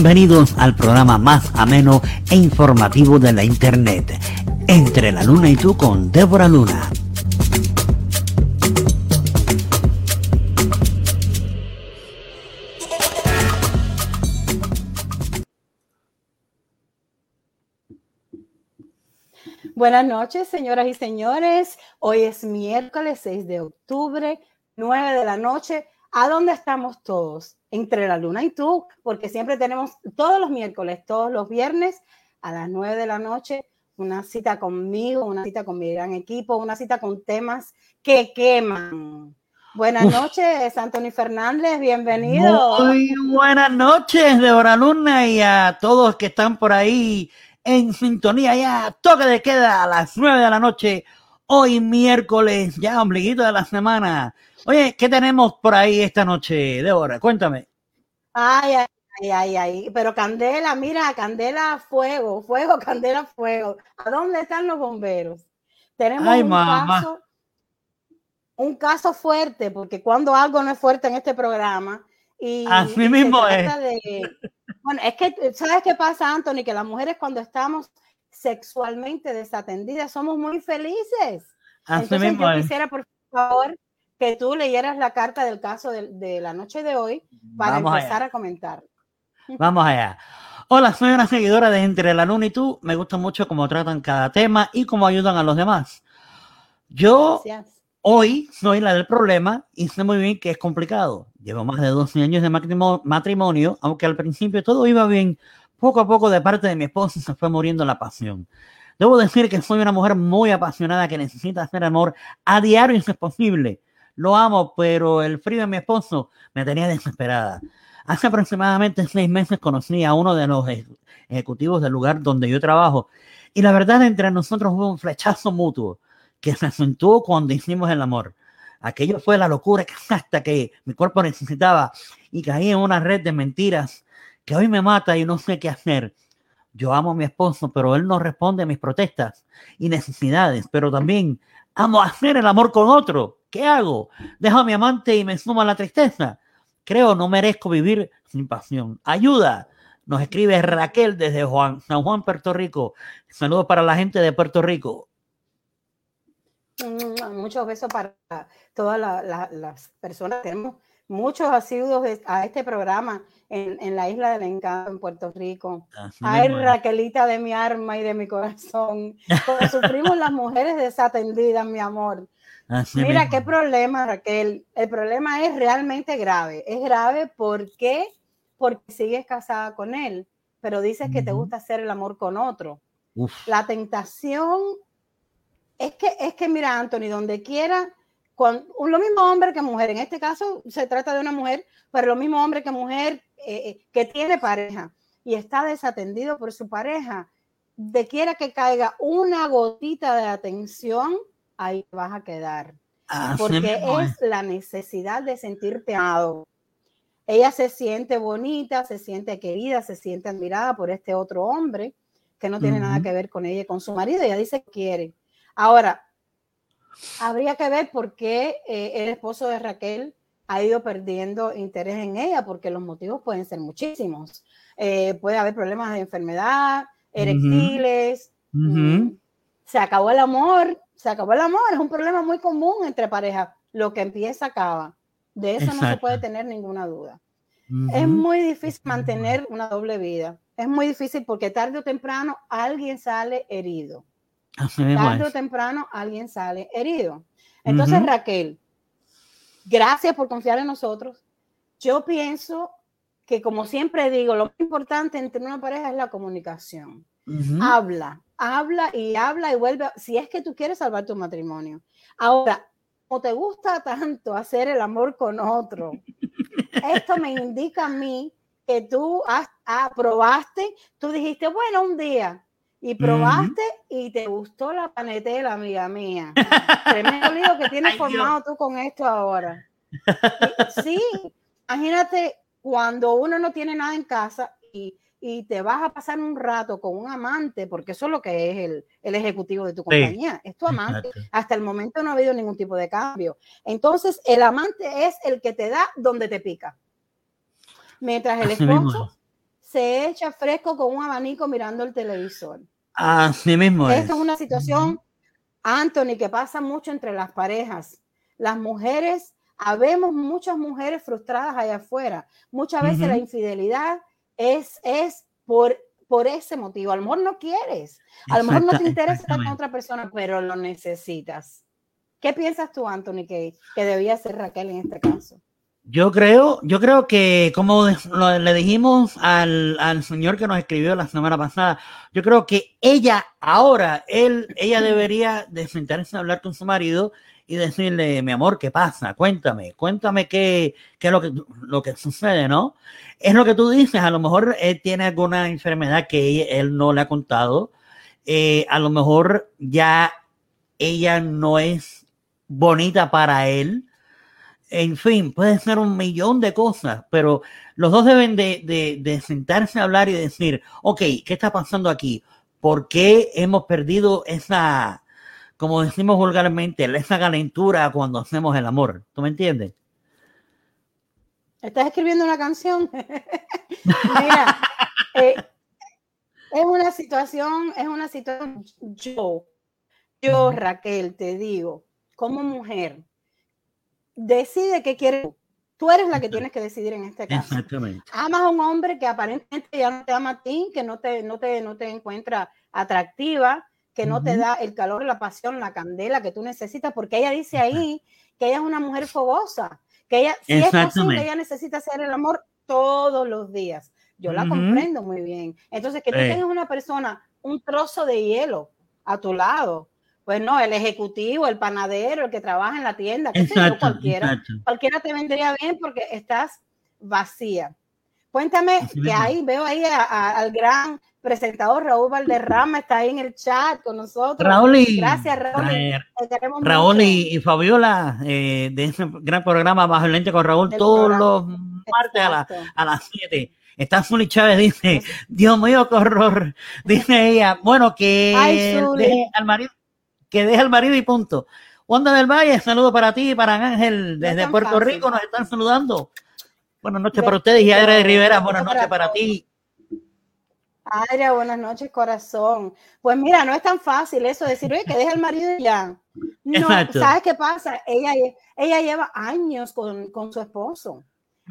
Bienvenidos al programa más ameno e informativo de la Internet. Entre la Luna y tú con Débora Luna. Buenas noches, señoras y señores. Hoy es miércoles 6 de octubre, 9 de la noche. ¿A dónde estamos todos? Entre la luna y tú, porque siempre tenemos todos los miércoles, todos los viernes a las 9 de la noche una cita conmigo, una cita con mi gran equipo, una cita con temas que queman. Buenas noches, Anthony Fernández, bienvenido. Muy buenas noches, Débora Luna, y a todos que están por ahí en sintonía ya, toque de queda a las 9 de la noche, hoy miércoles, ya ombliguito de la semana. Oye, ¿qué tenemos por ahí esta noche, Débora? Cuéntame. Ay, ay, ay, ay, pero Candela, mira, Candela, fuego, fuego, Candela, fuego. ¿A dónde están los bomberos? Tenemos un, Caso, un caso fuerte, porque cuando algo no es fuerte en este programa, y así mismo es. bueno, es que, ¿sabes qué pasa, Anthony? Que las mujeres cuando estamos sexualmente desatendidas somos muy felices. Así Entonces mismo yo es. quisiera, por favor, que tú leyeras la carta del caso de, de la noche de hoy para Vamos empezar allá. a comentar. Vamos allá. Hola, soy una seguidora de Entre la Luna y tú. Me gusta mucho cómo tratan cada tema y cómo ayudan a los demás. Yo Gracias. hoy soy la del problema y sé muy bien que es complicado. Llevo más de 12 años de matrimo- matrimonio, aunque al principio todo iba bien. Poco a poco de parte de mi esposo se fue muriendo la pasión. Debo decir que soy una mujer muy apasionada que necesita hacer amor a diario si es posible. Lo amo, pero el frío de mi esposo me tenía desesperada. Hace aproximadamente seis meses conocí a uno de los eje- ejecutivos del lugar donde yo trabajo y la verdad entre nosotros hubo un flechazo mutuo que se acentuó cuando hicimos el amor. Aquello fue la locura hasta que mi cuerpo necesitaba y caí en una red de mentiras que hoy me mata y no sé qué hacer. Yo amo a mi esposo, pero él no responde a mis protestas y necesidades, pero también amo hacer el amor con otro. ¿Qué hago? Dejo a mi amante y me sumo a la tristeza. Creo no merezco vivir sin pasión. Ayuda. Nos escribe Raquel desde Juan, San Juan, Puerto Rico. Saludos para la gente de Puerto Rico. Mm, Muchos besos para todas la- la- las personas. Tenemos muchos asiduos a este programa en, en la isla del encanto en Puerto Rico. Así Ay, es. Raquelita de mi arma y de mi corazón. Sufrimos las mujeres desatendidas, mi amor. Así Mira, mismo qué problema, Raquel. El problema es realmente grave. Es grave porque, porque sigues casada con él, pero dices que te gusta hacer el amor con otro. Uf, La tentación es que, es que mira, Anthony, donde quiera, con lo mismo hombre que mujer, en este caso se trata de una mujer, pero lo mismo hombre que mujer eh, eh, que tiene pareja y está desatendido por su pareja, de quiera que caiga una gotita de atención, ahí vas a quedar porque es la necesidad de sentirte amado. Ella se siente bonita, se siente querida, se siente admirada por este otro hombre que no tiene nada que ver con ella y con su marido. Ella dice que quiere. Ahora, habría que ver por qué eh, el esposo de Raquel ha ido perdiendo interés en ella, porque los motivos pueden ser muchísimos. Eh, puede haber problemas de enfermedad, erectiles. Mm, se acabó el amor, se acabó el amor, es un problema muy común entre parejas. Lo que empieza acaba. De eso no se puede tener ninguna duda. Es muy difícil mantener una doble vida. Es muy difícil porque tarde o temprano alguien sale herido. Tarde o temprano alguien sale herido. Entonces, Ujú. Raquel, gracias por confiar en nosotros. Yo pienso que, como siempre digo, lo más importante entre una pareja es la comunicación habla, habla y habla y vuelve, si es que tú quieres salvar tu matrimonio. Ahora, como te gusta tanto hacer el amor con otro, esto me indica a mí que tú has, ah, probaste, tú dijiste, bueno, un día, y probaste y te gustó la panetela, amiga mía. Tremendo lío que tienes formado tú con esto ahora. Sí, imagínate cuando uno no tiene nada en casa y, te vas a pasar un rato con un amante, porque eso es lo que es el, ejecutivo de tu compañía, es tu amante. Hasta el momento no ha habido ningún tipo de cambio. Entonces, el amante es el que te da donde te pica. Mientras el esposo se echa fresco con un abanico mirando el televisor. Así mismo Esta es una situación, Anthony, que pasa mucho entre las parejas. Las mujeres habemos muchas mujeres frustradas allá afuera. Muchas veces la infidelidad es, es por, por ese motivo. A lo mejor no quieres, a lo mejor no te interesa estar con otra persona, pero lo necesitas. ¿Qué piensas tú, Anthony, que, que debía ser Raquel en este caso? Yo creo, yo creo que como le dijimos al, al, señor que nos escribió la semana pasada, yo creo que ella ahora, él, ella debería de sentarse a hablar con su marido y decirle, mi amor, ¿qué pasa? Cuéntame, cuéntame qué, qué es lo que, lo que sucede, ¿no? Es lo que tú dices, a lo mejor él tiene alguna enfermedad que él no le ha contado, eh, a lo mejor ya ella no es bonita para él, en fin, puede ser un millón de cosas, pero los dos deben de, de, de sentarse a hablar y decir, ok, ¿qué está pasando aquí? ¿Por qué hemos perdido esa como decimos vulgarmente, esa calentura cuando hacemos el amor. ¿Tú me entiendes? ¿Estás escribiendo una canción? Mira, eh, es una situación, es una situación, yo, yo, Raquel, te digo, como mujer, decide qué quieres. Tú eres la que tienes que decidir en este caso. Exactamente. Amas a un hombre que aparentemente ya no te ama a ti, que no te, no te, no te encuentra atractiva, que no te da el calor, la pasión, la candela que tú necesitas, porque ella dice ahí que ella es una mujer fogosa, que ella, si es posible, ella necesita hacer el amor todos los días. Yo la comprendo muy bien. Entonces, que tú tengas una persona, un trozo de hielo a tu lado, pues no, el ejecutivo, el panadero, el que trabaja en la tienda, que cualquiera, cualquiera te vendría bien porque estás vacía. Cuéntame, que ahí veo ahí al gran presentador Raúl Valderrama está ahí en el chat con nosotros. Raúl y, Gracias, Raúl. Raúl y, Fabiola eh, de ese gran programa Bajo el Lente con Raúl todos los martes a, las 7. Está Zuli Chávez, dice, Dios mío, qué horror. Dice ella, bueno, que deje al marido, que deje al marido y punto. Wanda del Valle, saludo para ti y para Ángel desde Puerto Rico, nos están saludando. Buenas noches para ustedes y Adria de Rivera, buenas noches para ti Adria, buenas noches, corazón. Pues mira, no es tan fácil eso de decir, oye, que deja el marido ya. No, ¿sabes qué pasa? Ella, ella lleva años con, su esposo.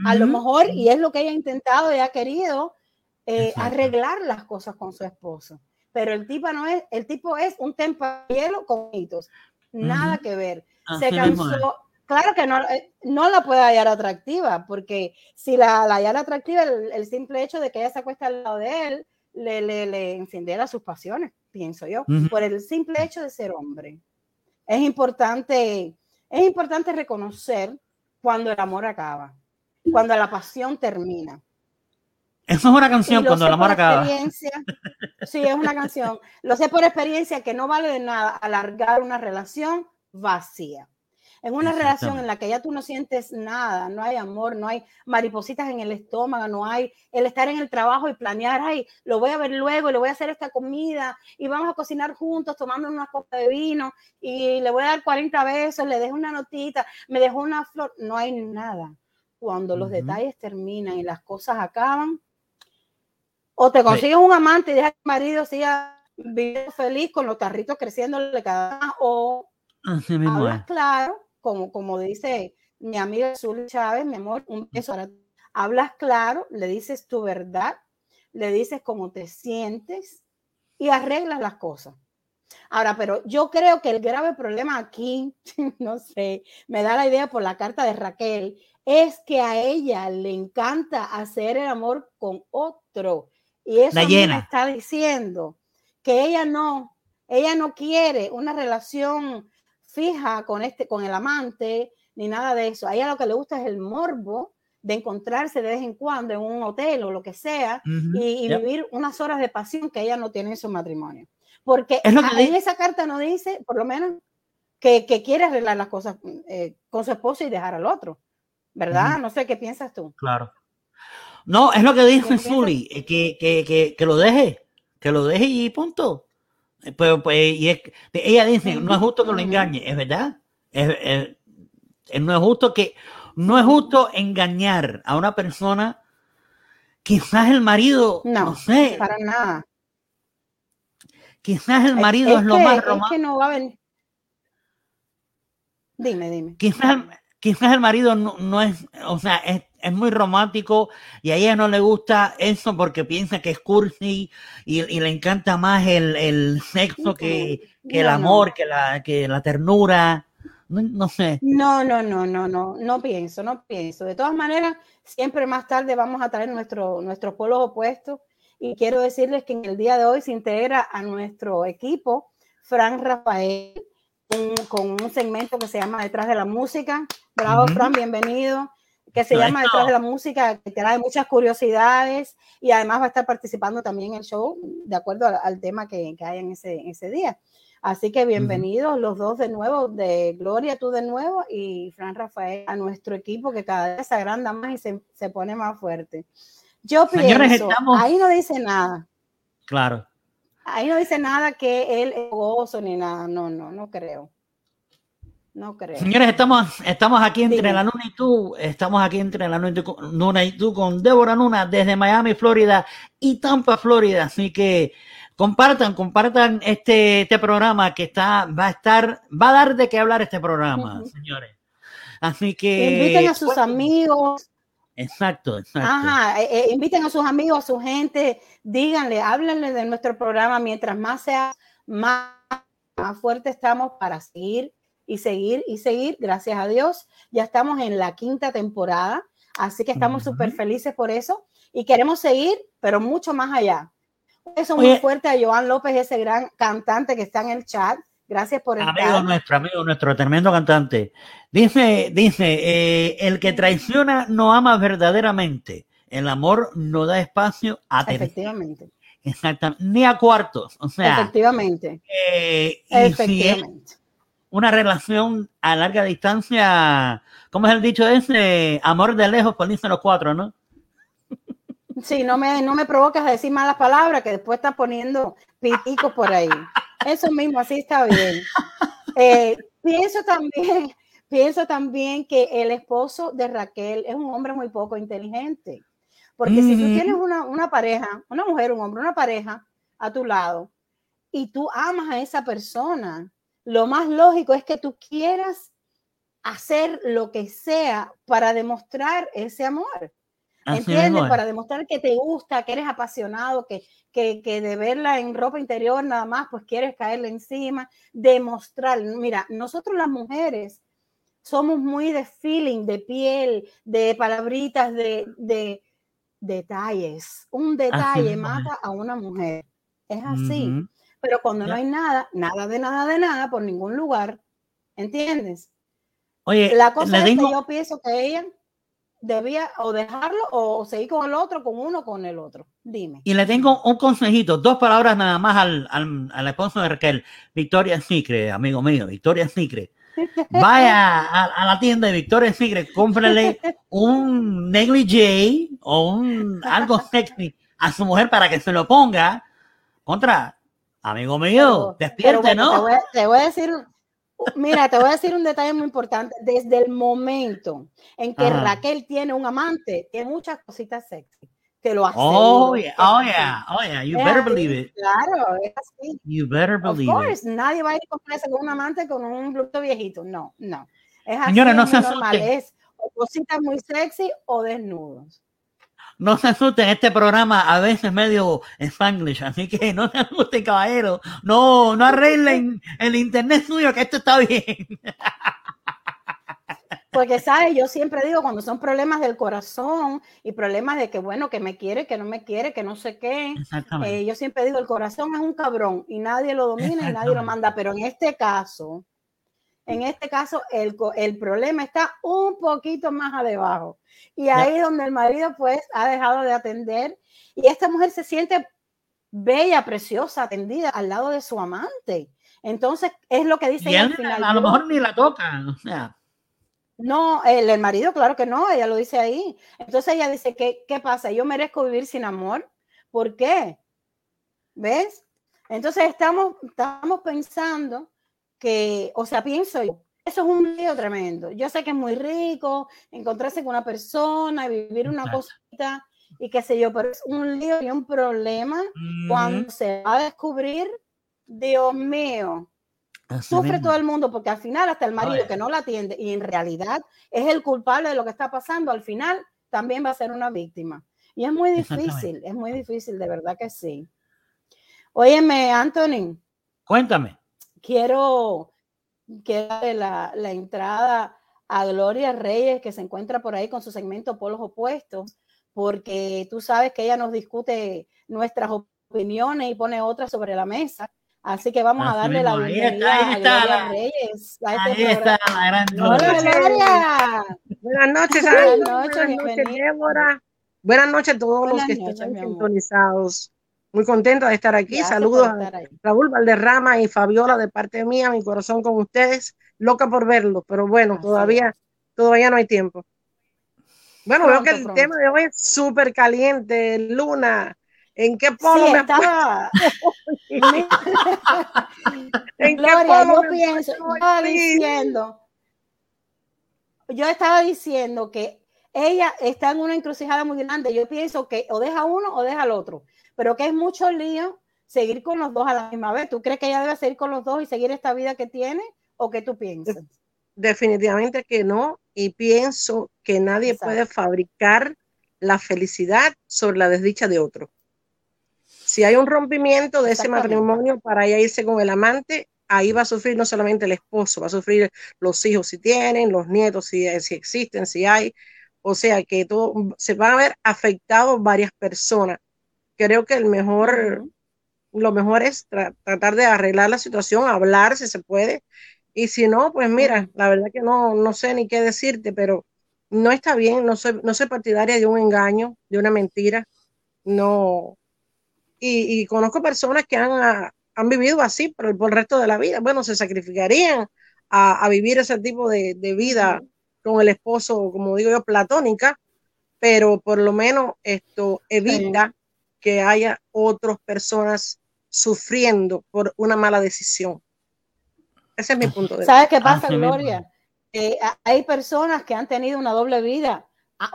A lo mejor, y es lo que ella ha intentado y ha querido, eh, arreglar las cosas con su esposo. Pero el tipo no es, el tipo es un hielo con hitos. Nada que ver. Se cansó. Claro que no, eh, no la puede hallar atractiva, porque si la, la hallar atractiva, el, el, simple hecho de que ella se acuesta al lado de él, le, le, le encendiera sus pasiones, pienso yo, por el simple hecho de ser hombre. Es importante, es importante reconocer cuando el amor acaba, cuando la pasión termina. Eso es una canción cuando el amor acaba. Sí, es una canción. Lo sé por experiencia que no vale de nada alargar una relación vacía. En una relación en la que ya tú no sientes nada, no hay amor, no hay maripositas en el estómago, no hay el estar en el trabajo y planear, ay, lo voy a ver luego, le voy a hacer esta comida y vamos a cocinar juntos tomando una copa de vino y le voy a dar 40 besos, le dejo una notita, me dejó una flor, no hay nada. Cuando los detalles terminan y las cosas acaban, o te consigues un amante y dejas que el marido siga viviendo feliz con los tarritos creciéndole cada vez, o hablas claro como, dice mi amiga Zul Chávez, mi amor, un beso Hablas claro, le dices tu verdad, le dices cómo te sientes y arreglas las cosas. Ahora, pero yo creo que el grave problema aquí, no sé, me da la idea por la carta de Raquel, es que a ella le encanta hacer el amor con otro. Y eso me está diciendo que ella no, ella no quiere una relación fija con, este, con el amante, ni nada de eso. A ella lo que le gusta es el morbo de encontrarse de vez en cuando en un hotel o lo que sea y, vivir unas horas de pasión que ella no tiene en su matrimonio. Porque en esa carta no dice, por lo menos, que, quiere arreglar las cosas eh, con su esposo y dejar al otro, ¿verdad? No sé qué piensas tú. Claro. No, es lo que dice Zully, eh, que, que, que, lo deje, que lo deje y punto. Eh, pues, pues, y es, ella dice, no es justo que lo engañe, es verdad. Es, no es justo que, no es justo engañar a una persona, quizás el marido, no, sé. Para nada. Quizás el marido es, lo más romántico. Es que no va a venir. Dime, dime. Quizás, quizás el marido no, es, o sea, es, es, muy romántico y a ella no le gusta eso porque piensa que es cursi y, y le encanta más el, el sexo que, que el amor, que, la, que la ternura. No, sé. No, no, no, no, no, no pienso, no pienso. De todas maneras, siempre más tarde vamos a traer nuestro, nuestros polos opuestos y quiero decirles que en el día de hoy se integra a nuestro equipo Fran Rafael con un segmento que se llama Detrás de la Música. Bravo, Fran, bienvenido. Que se llama Detrás de la Música, que trae muchas curiosidades y además va a estar participando también en el show de acuerdo al, tema que, que, hay en ese, ese día. Así que bienvenidos los dos de nuevo, de Gloria tú de nuevo y Fran Rafael a nuestro equipo que cada vez se agranda más y se, se pone más fuerte. Yo pienso, ahí no dice nada. Claro. Ahí no dice nada que él es gozo ni nada. No, no, no creo. No creo. Señores, estamos, estamos aquí entre la Luna y tú. Estamos aquí entre la Luna y tú con Débora Luna desde Miami, Florida y Tampa, Florida. Así que compartan, compartan este, este programa que está, va a estar, va a dar de qué hablar este programa, señores. Así que. Inviten a sus pues, amigos. Exacto, exacto. Ajá, eh, eh, inviten a sus amigos, a su gente, díganle, háblenle de nuestro programa. Mientras más sea, más, más fuerte estamos para seguir y seguir y seguir. Gracias a Dios. Ya estamos en la quinta temporada, así que estamos súper felices por eso y queremos seguir, pero mucho más allá. Eso muy fuerte a Joan López, ese gran cantante que está en el chat. Gracias por estar. Amigo nuestro, amigo nuestro, tremendo cantante. Dice, dice, eh, el que traiciona no ama verdaderamente. El amor no da espacio a Efectivamente. Exactamente. Ni a cuartos. O sea. Efectivamente. Eh, Efectivamente. Una relación a larga distancia, ¿cómo es el dicho ese? Amor de lejos, dicen los cuatro, ¿no? Sí, no me, no me provocas a decir malas palabras que después estás poniendo piticos por ahí. Eso mismo, así está bien. Eh, pienso también, pienso también que el esposo de Raquel es un hombre muy poco inteligente. Porque si tú tienes una, una pareja, una mujer, un hombre, una pareja a tu lado, y tú amas a esa persona, lo más lógico es que tú quieras hacer lo que sea para demostrar ese amor. ¿Entiendes? Para demostrar que te gusta, que eres apasionado, que, que, que, de verla en ropa interior nada más, pues quieres caerle encima, demostrar. Mira, nosotros las mujeres somos muy de feeling, de piel, de palabritas, de, de detalles. Un detalle mata a una mujer. Es así. Pero cuando no hay nada, nada de nada de nada por ningún lugar, ¿entiendes? Oye, la cosa es que yo pienso que ella debía o dejarlo o seguir con el otro, con uno, con el otro. Dime. Y le tengo un consejito, dos palabras nada más al, al, al esposo de Raquel, Victoria Secret, amigo mío, Victoria Secret. Vaya a, la tienda de Victoria Secret, cómprale un negligee o un algo sexy a su mujer para que se lo ponga contra, amigo mío, despierte, ¿no? te voy a decir Mira, te voy a decir un detalle muy importante. Desde el momento en que Raquel tiene un amante, tiene muchas cositas sexy. Te lo hace. Oh, yeah, oh, yeah, oh, yeah. You better believe it. Claro, es así. You better believe of course, Nadie va a ir a comprarse con un amante con un bruto viejito. No, no. Es así. Señora, no se normal. Es o cositas muy sexy o desnudos no se asusten, este programa a veces medio spanglish, así que no se asusten, caballero. No, no arreglen el internet suyo, que esto está bien. Porque, ¿sabes? Yo siempre digo, cuando son problemas del corazón y problemas de que, bueno, que me quiere, que no me quiere, que no sé qué, eh, yo siempre digo, el corazón es un cabrón y nadie lo domina y nadie lo manda. Pero en este caso, En este caso, el, el problema está un poquito más abajo. Y ahí es donde el marido pues ha dejado de atender y esta mujer se siente bella, preciosa, atendida al lado de su amante. Entonces, es lo que dice al final. A lo mejor ni la toca. No, el, el, marido, claro que no, ella lo dice ahí. Entonces ella dice, ¿qué, ¿qué pasa? Yo merezco vivir sin amor. ¿Por qué? ¿Ves? Entonces estamos, estamos pensando que, o sea, pienso yo, eso es un lío tremendo. Yo sé que es muy rico encontrarse con una persona y vivir una cosita y qué sé yo, pero es un lío y un problema cuando se va a descubrir, Dios mío, sufre todo el mundo porque al final hasta el marido que no la atiende y en realidad es el culpable de lo que está pasando, al final también va a ser una víctima. Y es muy difícil, es muy difícil, de verdad que sí. Óyeme, Anthony. Cuéntame. Quiero, que la, la entrada a Gloria Reyes, que se encuentra por ahí con su segmento Polos Opuestos, porque tú sabes que ella nos discute nuestras opiniones y pone otras sobre la mesa. Así que vamos a darle la bienvenida a Gloria Reyes. ahí está la gran Hola, Gloria. Buenas noches, Buenas noches, Débora. Buenas noches a todos los que están sintonizados. Muy contenta de estar aquí. Saludos a Raúl Valderrama y Fabiola de parte mía, mi corazón con ustedes. Loca por verlo, pero bueno, todavía, todavía no hay tiempo. Bueno, veo que el tema de hoy es súper caliente, Luna. ¿En qué polo me estaba... ¿En Gloria, qué polo yo pienso, estaba diciendo, yo estaba diciendo que ella está en una encrucijada muy grande. Yo pienso que o deja uno o deja al otro, pero que es mucho lío seguir con los dos a la misma vez. ¿Tú crees que ella debe seguir con los dos y seguir esta vida que tiene o qué tú piensas? Definitivamente que no, y pienso que nadie puede fabricar la felicidad sobre la desdicha de otro. Si hay un rompimiento de ese matrimonio para ella irse con el amante, ahí va a sufrir no solamente el esposo, va a sufrir los hijos si tienen, los nietos si, si existen, si hay. O sea que todo se van a ver afectados varias personas. Creo que el mejor, lo mejor es tratar de arreglar la situación, hablar si se puede, y si no, pues mira, la verdad que no, no sé ni qué decirte, pero no está bien, no soy, no soy partidaria de un engaño, de una mentira, no. Y, conozco personas que han, han vivido así por el, por el, resto de la vida. Bueno, se sacrificarían a, vivir ese tipo de, vida con el esposo, como digo yo, platónica, pero por lo menos esto evita que haya otras personas sufriendo por una mala decisión. Ese es mi punto de vista. ¿Sabes qué pasa, Gloria? hay personas que han tenido una doble vida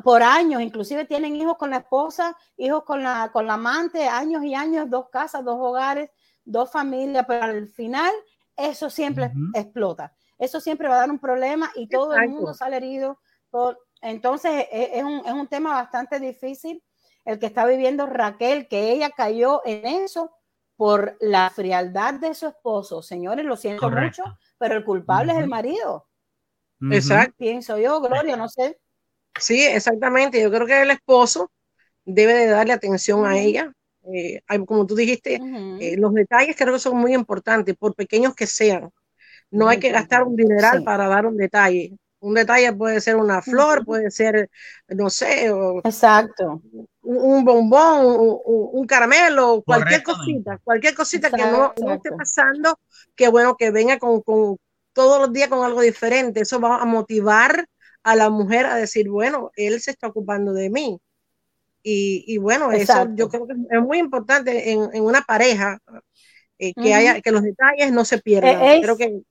por años, inclusive tienen hijos con la esposa, hijos con la, con la amante, años y años, dos casas, dos hogares, dos familias, pero al final eso siempre explota. Eso siempre va a dar un problema y todo el mundo sale herido. entonces e, es, un, es un tema bastante difícil el que está viviendo Raquel, que ella cayó en eso por la frialdad de su esposo. Señores, lo siento mucho, pero el culpable es el marido. Exacto. Pienso yo, Gloria, no sé. Sí, exactamente. Yo creo que el esposo debe de darle atención a ella. Eh, como tú dijiste, eh, los detalles creo que son muy importantes, por pequeños que sean. No hay que gastar un dineral para dar un detalle. Un detalle puede ser una flor, puede ser, no sé, Exacto. Un, bombón, un, caramelo, cualquier cosita, cualquier cosita que no, esté pasando, que bueno, que venga con, todos los días con algo diferente. Eso va a motivar a la mujer a decir, bueno, él se está ocupando de mí. Y, bueno, eso yo creo que es muy importante en, una pareja eh, que haya que los detalles no se pierdan. E, creo que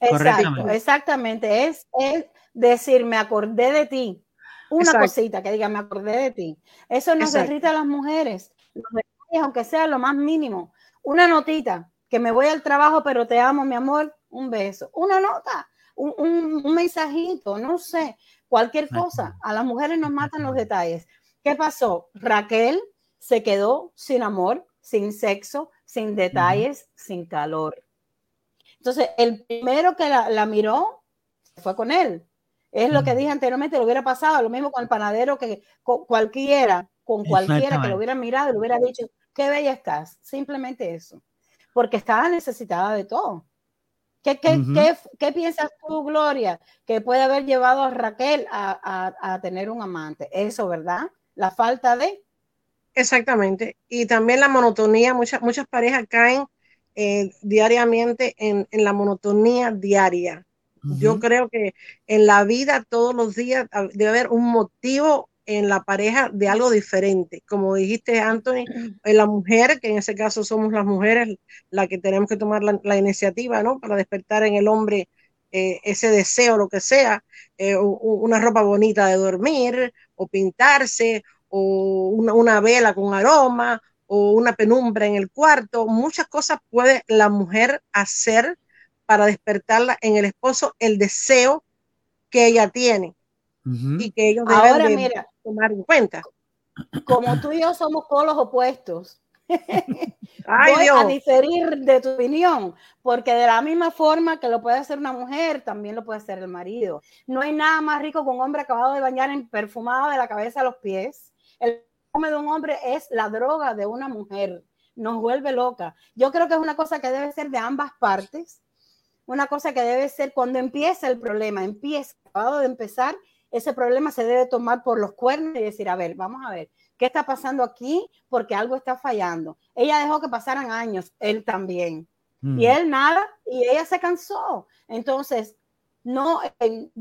Exacto, exactamente. Es, es decir, me acordé de ti. Una cosita que diga, me acordé de ti. Eso nos derrita a las mujeres. aunque sea lo más mínimo. Una notita, que me voy al trabajo, pero te amo, mi amor. Un beso. Una nota, un, un, mensajito, no sé, cualquier cosa. A las mujeres nos matan los detalles. ¿Qué pasó? Raquel se quedó sin amor, sin sexo, sin detalles, sin calor. Entonces, el primero que la, miró fue con él. Es lo que dije anteriormente, lo hubiera pasado, lo mismo con el panadero que con cualquiera, con cualquiera que lo hubiera mirado, le hubiera dicho, qué bella estás, simplemente eso, porque estaba necesitada de todo. ¿Qué, qué, piensas tú, Gloria, que puede haber llevado a Raquel a, tener un amante? Eso, ¿verdad? La falta de... Exactamente. Y también la monotonía. Muchas, muchas parejas caen eh, diariamente en, la monotonía diaria. Yo creo que en la vida todos los días debe haber un motivo en la pareja de algo diferente. Como dijiste, Anthony, en la mujer, que en ese caso somos las mujeres las que tenemos que tomar la, iniciativa, ¿no? Para despertar en el hombre eh, ese deseo, lo que sea, eh, una ropa bonita de dormir, o pintarse, o una, una, vela con aroma, o una penumbra en el cuarto. Muchas cosas puede la mujer hacer para despertarla en el esposo el deseo que ella tiene y que ellos deben Ahora, mira, tomar en cuenta. Como tú y yo somos polos opuestos, voy a diferir de tu opinión, porque de la misma forma que lo puede hacer una mujer, también lo puede hacer el marido. No hay nada más rico que un hombre acabado de bañar en perfumado de la cabeza a los pies. El perfume de un hombre es la droga de una mujer, nos vuelve loca. Yo creo que es una cosa que debe ser de ambas partes, una cosa que debe ser cuando empieza el problema, empieza, acabado de empezar, ese problema se debe tomar por los cuernos y decir, a ver, vamos a ver, ¿qué está pasando aquí? Porque algo está fallando. Ella dejó que pasaran años, él también. Y mm. él nada, y ella se cansó. Entonces, no,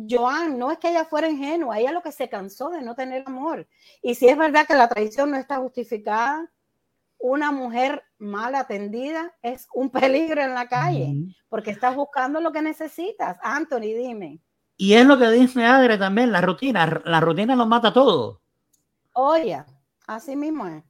Joan, no es que ella fuera ingenua, ella lo que se cansó de no tener amor. Y si es verdad que la traición no está justificada, una mujer mal atendida es un peligro en la calle, porque estás buscando lo que necesitas. Anthony, dime. Y es lo que dice Adre también, la rutina. La rutina lo mata todo. Oye, así mismo es.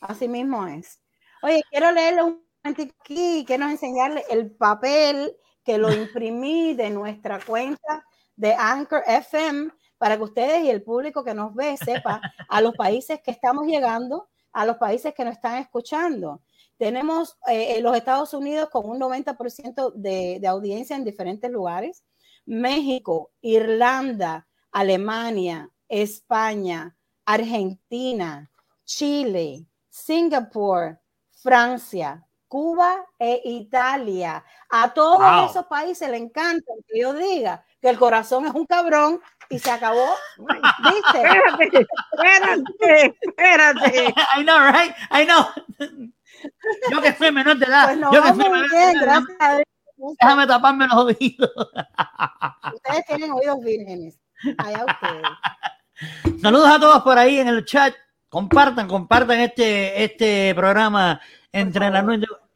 Así mismo es. Oye, quiero leerle un momentito aquí, quiero enseñarle el papel que lo imprimí de nuestra cuenta de Anchor FM para que ustedes y el público que nos ve sepa a los países que estamos llegando, a los países que nos están escuchando. Tenemos eh, los Estados Unidos con un 90% de, de audiencia en diferentes lugares. México, Irlanda, Alemania, España, Argentina, Chile, Singapur, Francia, Cuba e Italia. A todos esos países le encanta que yo diga que el corazón es un cabrón y se acabó. ¿Viste? Espérate, espérate, espérate. I know, right? I know. Yo que soy menor de edad. Pues no, yo que soy menor de edad. Gracias a Dios. Déjame taparme los oídos. Ustedes tienen oídos vírgenes. Allá ustedes. Saludos a todos por ahí en el chat. Compartan, compartan este, este programa entre la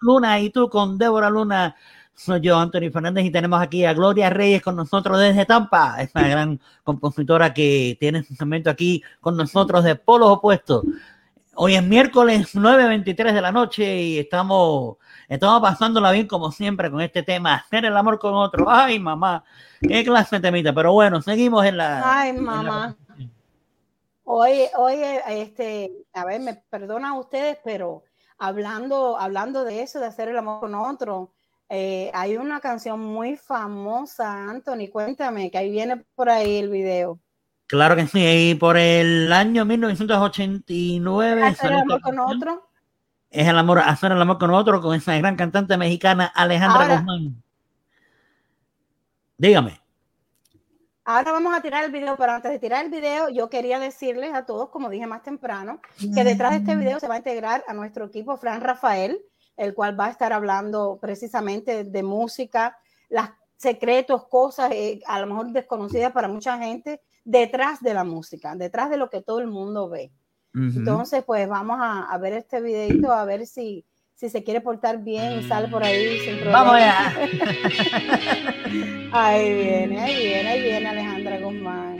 Luna y tú con Débora Luna. Soy yo, Anthony Fernández, y tenemos aquí a Gloria Reyes con nosotros desde Tampa. Es una gran compositora que tiene su momento aquí con nosotros de polos opuestos. Hoy es miércoles 9.23 de la noche y estamos Estamos pasándola bien como siempre con este tema, hacer el amor con otro. Ay, mamá, qué clase de temita. Pero bueno, seguimos en la... Ay, mamá. Oye, oye, este, a ver, me perdonan ustedes, pero hablando, hablando de eso, de hacer el amor con otro, eh, hay una canción muy famosa, Anthony, cuéntame, que ahí viene por ahí el video. Claro que sí, y por el año 1989. ¿Hacer el amor con otro? es el amor, hacer el amor con otro, con esa gran cantante mexicana Alejandra Guzmán. Dígame. Ahora vamos a tirar el video, pero antes de tirar el video, yo quería decirles a todos, como dije más temprano, que detrás de este video se va a integrar a nuestro equipo Fran Rafael, el cual va a estar hablando precisamente de música, las secretos, cosas eh, a lo mejor desconocidas para mucha gente, detrás de la música, detrás de lo que todo el mundo ve. Entonces, pues vamos a, ver este videito, a ver si, si se quiere portar bien y sale por ahí sin problema. Vamos allá. ahí viene, ahí viene, ahí viene Alejandra Guzmán.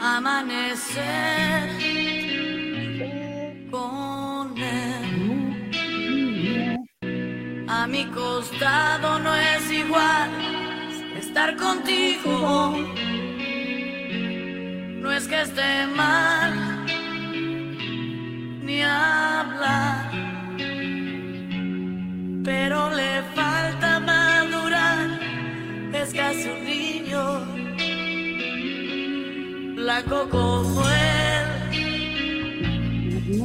Amanecer con él. A mi costado no es igual estar contigo. Es que esté mal ni hablar, pero le falta madurar. Es casi un niño, blanco como él.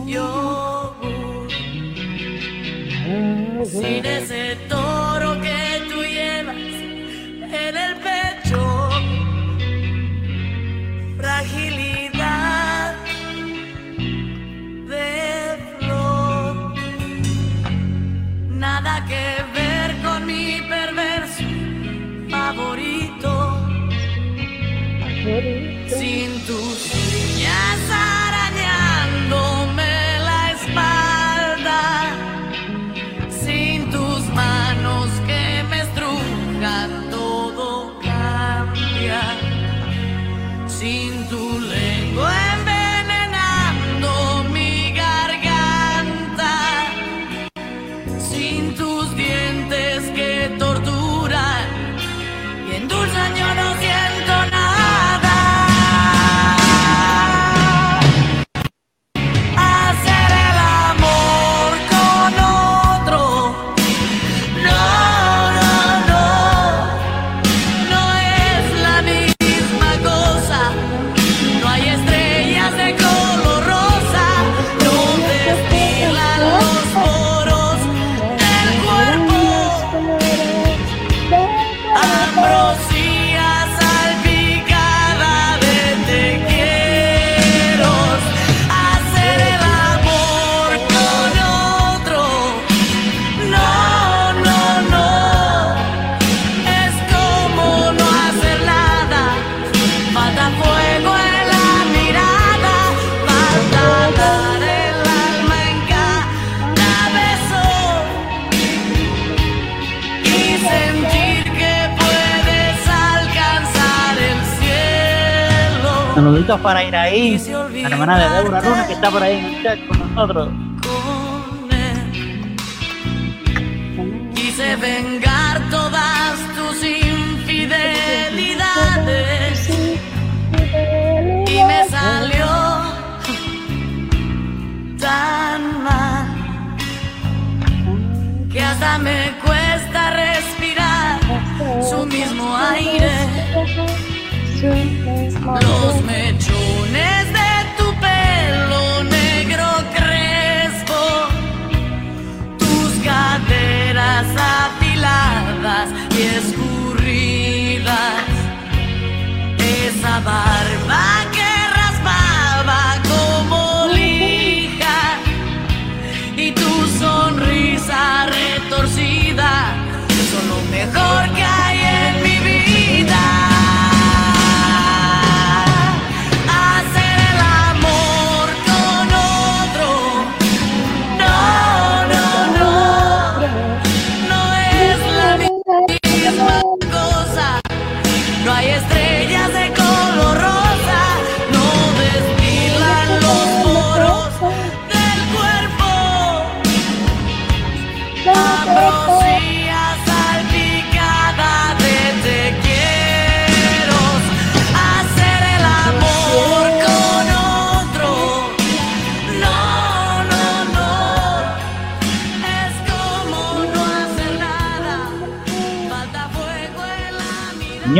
yogur. Sin ese Saluditos para ir ahí. Y se olvida La hermana de Débora Luna que está por ahí en el chat con nosotros. Quise vengar todas tus infidelidades y me salió tan mal que hasta me cuesta respirar su mismo aire. Los mechones de tu pelo negro crespo, tus caderas afiladas y escurridas, esa barba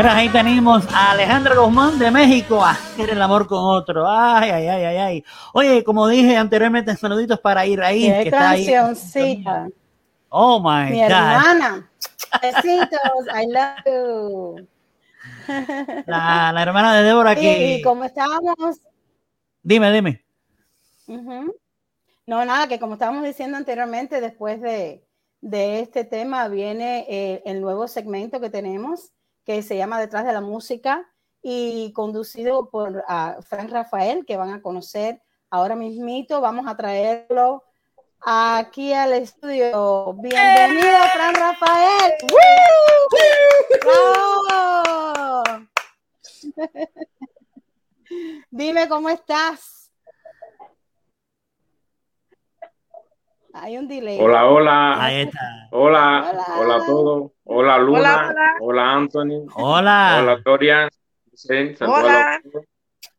ahí tenemos a Alejandra Guzmán de México a hacer el amor con otro. Ay, ay, ay, ay, ay. Oye, como dije anteriormente, saluditos para Iraí, que Qué está ahí. cancioncita. Oh my Mi God. hermana. Besitos. I love you. La, la hermana de Débora Y, que. y como estábamos Dime, dime. No, nada, que como estábamos diciendo anteriormente, después de, de este tema viene eh, el nuevo segmento que tenemos, que se llama Detrás de la Música y conducido por ah, Frank Rafael, que van a conocer ahora mismito. Vamos a traerlo aquí al estudio. Bienvenido, Frank Rafael. ¡Bravo! Dime cómo estás. Hay un delay. Hola, hola. Ahí está. Hola, Hola. hola a todos. Hola Luna, Hola, hola, hola. Anthony, Hola. hola Toria. Sí, saludos a Hola.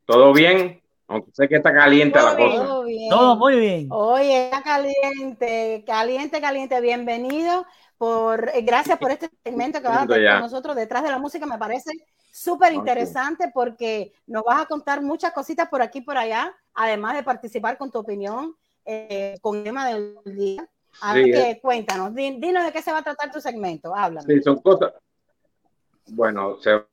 ¿Todo bien? Aunque sé que está caliente la bien. cosa. Todo bien. Todo muy bien. Oye, está caliente, caliente, caliente. Bienvenido. Por, eh, gracias por este segmento que vas a tener con nosotros detrás de la música. Me parece súper interesante porque nos vas a contar muchas cositas por aquí y por allá, además de participar con tu opinión eh, con el tema del día. Sí, ver, eh. que, cuéntanos, di- dinos de qué se va a tratar tu segmento, háblanos. Sí, son cosas. Bueno, se va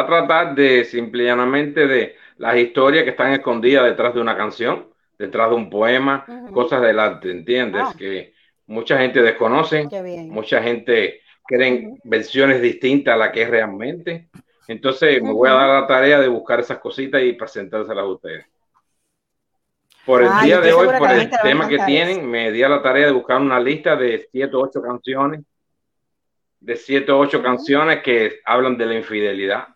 a tratar de simple y llanamente de las historias que están escondidas detrás de una canción, detrás de un poema, cosas del arte, ¿entiendes? Ah. Que mucha gente desconoce, mucha gente creen versiones distintas a la que es realmente. Entonces me voy a dar la tarea de buscar esas cositas y presentárselas a ustedes. Por el Ah, día de hoy, por el tema que tienen, me di a la tarea de buscar una lista de siete o ocho canciones, de siete o ocho Ujú. canciones que hablan de la infidelidad.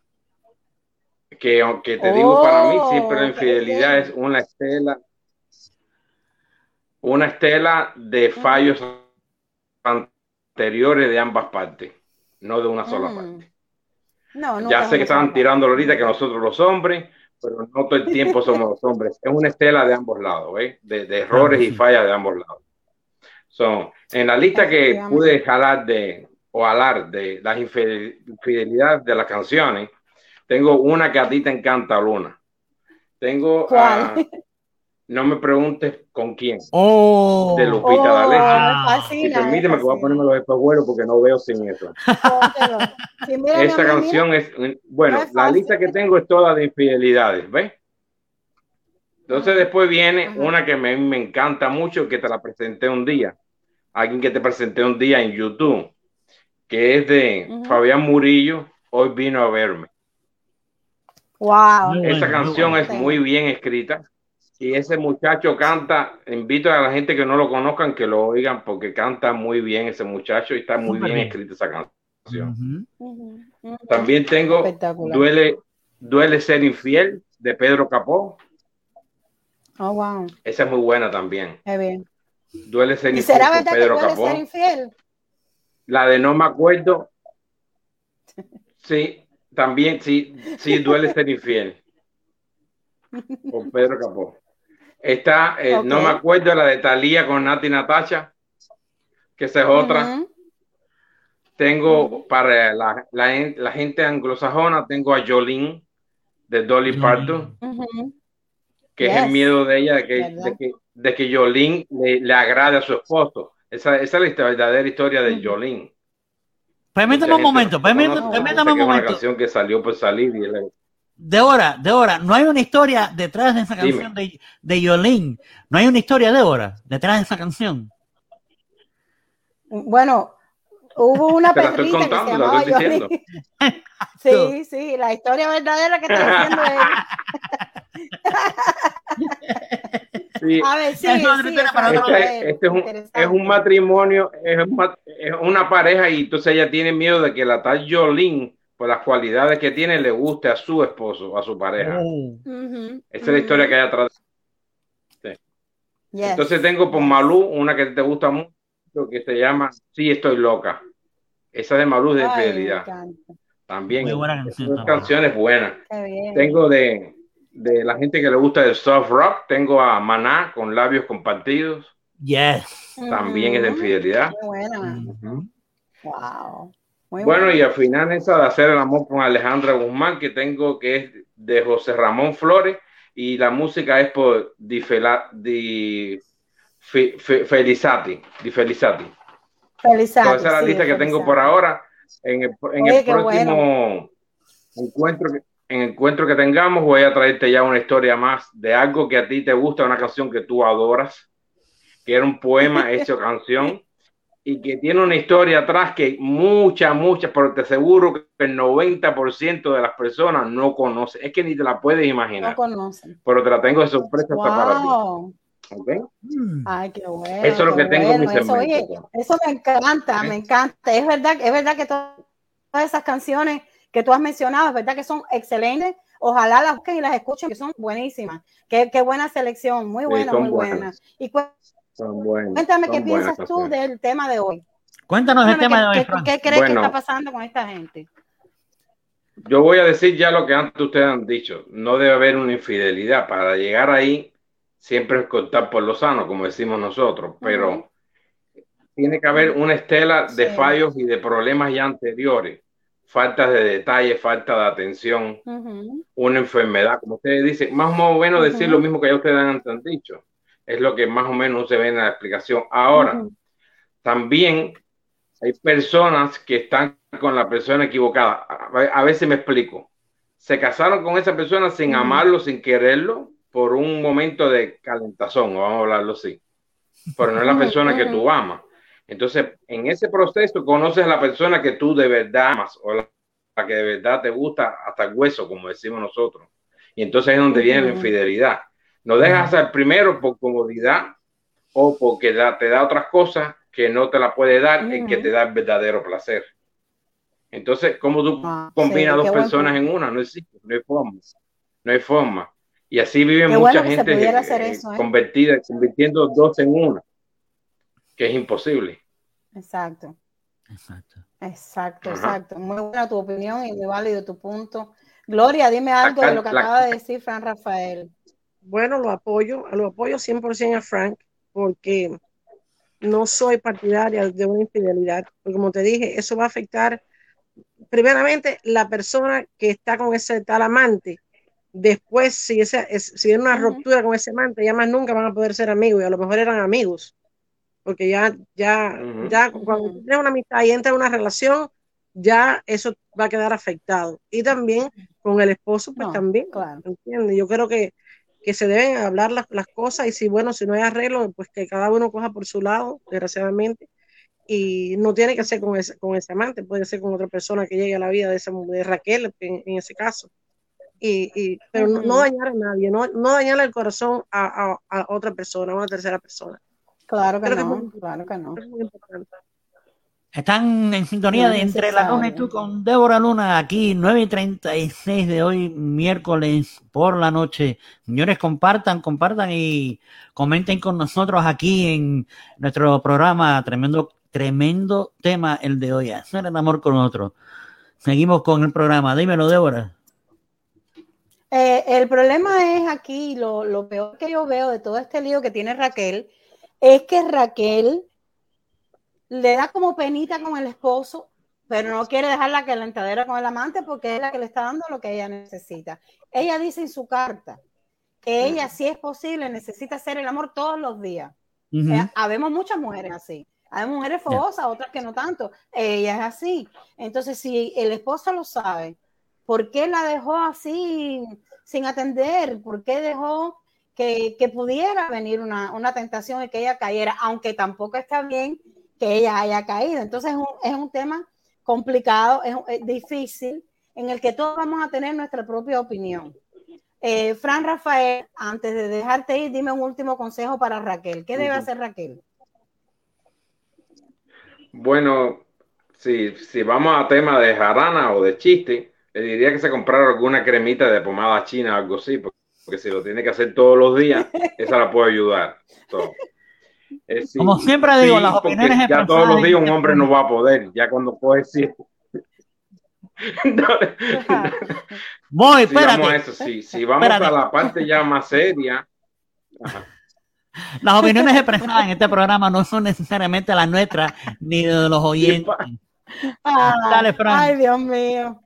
Que aunque te digo, para mí siempre la Oh, infidelidad es una estela, una estela de fallos anteriores de ambas partes, no de una sola Mm. parte. No, Ya sé que estaban tirando ahorita que nosotros los hombres, pero no todo el tiempo somos los hombres. Es una estela de ambos lados, ¿eh? de, de errores y fallas de ambos lados. So, en la lista que pude jalar de, o hablar de las infidel- infidelidades de las canciones, tengo una que a ti te encanta, Luna. Tengo, ¿Cuál? No me preguntes con quién, Oh, de Lupita Oh, D'Alessio. Ah. Y permíteme que voy a ponerme los espejuelos porque no veo sin eso. Póntelo. Sí, mira, Esa canción es, bueno, No es la lista que tengo es toda de infidelidades, ¿ves? Entonces después viene Ajá. una que me, me encanta mucho, que te la presenté un día, alguien que te presenté un día en YouTube, que es de. Fabián Murillo, Hoy vino a verme. Wow. Esa canción muy es muy bien escrita y ese muchacho canta, invito a la gente que no lo conozcan que lo oigan porque canta muy bien ese muchacho y está muy bien escrita esa canción. También tengo. Duele, Duele ser infiel de Pedro Capó. Oh, wow. Esa es muy buena también. Qué bien. Duele ser ¿Y infiel será con verdad que Pedro puede Capó. ser infiel? La de No me acuerdo. Sí, también sí, sí, duele ser infiel. Con Pedro Capó. Está, eh, no me acuerdo, la de Talía con Nati Natacha, que esa es otra. Tengo para la, la, la gente anglosajona, tengo a Jolene de Dolly. Parton. Que es el miedo de ella de que, de que, de que Jolene le, le agrade a su esposo. Esa, esa es la verdadera historia de. Jolene. Permítame un momento, permítame, un es una momento. canción que salió por salir y él- De hora, de hora, no hay una historia detrás de esa Dime. canción de, de Yolín. No hay una historia de hora detrás de esa canción. Bueno, hubo una Te perrita que se llamaba. Yoli. Sí, sí, la historia verdadera que está diciendo él. Sí, A ver, sí, Es para este, este es, un, es un matrimonio, es, un es una pareja y entonces ella tiene miedo de que la tal Jolene, por las cualidades que tiene, le guste a su esposo, a su pareja. Oh. Esa es la historia que hay atrás. Entonces tengo por Malú una que te gusta mucho que se llama Sí estoy loca. Esa de Malú de infidelidad. También. Muy buena canción Son también. canciones buenas. Tengo de, de la gente que le gusta el soft rock, tengo a Maná con labios compartidos. Yes. También es de Ujú. infidelidad. Qué buena. Wow. Muy Bueno, y al final esa de hacer el amor con Alejandra Guzmán, que tengo que es de José Ramón Flores, y la música es por Di, Fela- Di Fe- Fe- Felizati. Di Felizati. Entonces, esa es la sí, lista que tengo por ahora. En el, en Oye, el qué próximo encuentro, que, en el encuentro que tengamos, voy a traerte ya una historia más de algo que a ti te gusta, una canción que tú adoras, que era un poema hecho canción y que tiene una historia atrás que muchas, muchas, pero te aseguro que el 90% de las personas no conoce. Es que ni te la puedes No imaginar, conocen. pero te la tengo de sorpresa hasta para ti. Wow. ¿ok? Mm. Ay, qué bueno. Eso es lo que tengo en mi bueno. Eso, oye, segmento. eso me encanta, ¿Eh? me encanta. Es verdad, es verdad que to- todas esas canciones que tú has mencionado, es verdad que son excelentes. Ojalá las busquen y las escuchen, que son buenísimas. Qué, qué buena selección, muy Sí, buena, son muy buena. buenas. Y cu- Son buenas, cuéntame son qué buenas piensas tú del tema de hoy. Cuéntanos el Cuéntame tema de hoy, qué, qué- Frank. qué crees Bueno. que está pasando con esta gente? Yo voy a decir ya lo que antes ustedes han dicho. No debe haber una infidelidad. Para llegar ahí, siempre es cortar por lo sano, como decimos nosotros. Pero tiene que haber una estela de Sí. fallos y de problemas ya anteriores. Falta de detalle, falta de atención, una enfermedad, como ustedes dicen, más o menos decir lo mismo que ya ustedes antes han dicho. Es lo que más o menos se ve en la explicación. Ahora, también hay personas que están con la persona equivocada. A veces me explico. Se casaron con esa persona sin amarlo, sin quererlo, por un momento de calentazón, vamos a hablarlo así. Pero no es la persona que tú amas. Entonces, en ese proceso conoces a la persona que tú de verdad amas o la, que de verdad te gusta hasta el hueso, como decimos nosotros. Y entonces es donde viene la infidelidad. No dejas al primero por comodidad o porque te da otras cosas que no te la puede dar y que te da el verdadero placer. Entonces, ¿cómo tú ah, combinas dos personas en una? No existe, no hay forma. No hay forma. Y así vive mucha gente eh, ¿eh? convertida, convirtiendo dos en una, que es imposible. Exacto. Exacto. Exacto, exacto. Muy buena tu opinión y muy válido tu punto. Gloria, dime algo de lo que acaba de decir Frank Rafael. Bueno, lo apoyo, lo apoyo 100% a Frank, porque no soy partidaria de una infidelidad, porque como te dije, eso va a afectar primeramente la persona que está con ese tal amante. Después, si, esa, es, si hay una ruptura con ese amante, ya más nunca van a poder ser amigos y a lo mejor eran amigos. Porque ya, ya, ya cuando tienes una amistad y entra en una relación, ya eso va a quedar afectado. Y también con el esposo, pues también. Claro. Yo creo que que se deben hablar las, las, cosas y si, bueno, si no hay arreglo, pues que cada uno coja por su lado, desgraciadamente, y no tiene que ser con ese, con ese amante, puede ser con otra persona que llegue a la vida de, esa, de Raquel en, en ese caso. Y, y pero no, dañar a nadie, no, no dañarle el corazón a, a, a, otra persona, a una tercera persona. Claro que no, claro que no. Es muy importante. Están en sintonía de Entre la Luna y tú con Débora Luna, aquí 9 y 36 de hoy, miércoles por la noche. Señores, compartan, compartan y comenten con nosotros aquí en nuestro programa. Tremendo, tremendo tema el de hoy. Hacer el amor con otro. Seguimos con el programa. Dímelo, Débora. Eh, el problema es aquí, lo, lo peor que yo veo de todo este lío que tiene Raquel, es que Raquel le da como penita con el esposo, pero no quiere dejar la calentadera con el amante porque es la que le está dando lo que ella necesita. Ella dice en su carta que ella, si es posible, necesita hacer el amor todos los días. Eh, habemos muchas mujeres así. Hay mujeres fogosas, otras que no tanto. Ella es así. Entonces, si el esposo lo sabe, ¿por qué la dejó así sin atender? ¿Por qué dejó que, pudiera venir una, una, tentación y que ella cayera? Aunque tampoco está bien que ella haya caído. Entonces es un, es un tema complicado, es, difícil, en el que todos vamos a tener nuestra propia opinión. Eh, Fran Rafael, antes de dejarte ir, dime un último consejo para Raquel. ¿Qué debe hacer Raquel? Bueno, si, si vamos a tema de jarana o de chiste, le diría que se comprara alguna cremita de pomada china o algo así, porque si lo tiene que hacer todos los días, esa la puede ayudar. Eh, Como siempre digo, las opiniones Ya todos los días un hombre no va a poder, ya cuando puede decir. Voy, espérate. Vamos a eso, si vamos a la parte ya más seria. Las opiniones expresadas en este programa no son necesariamente las nuestras ni de los oyentes. Dale, Fran. Ay, Dios mío.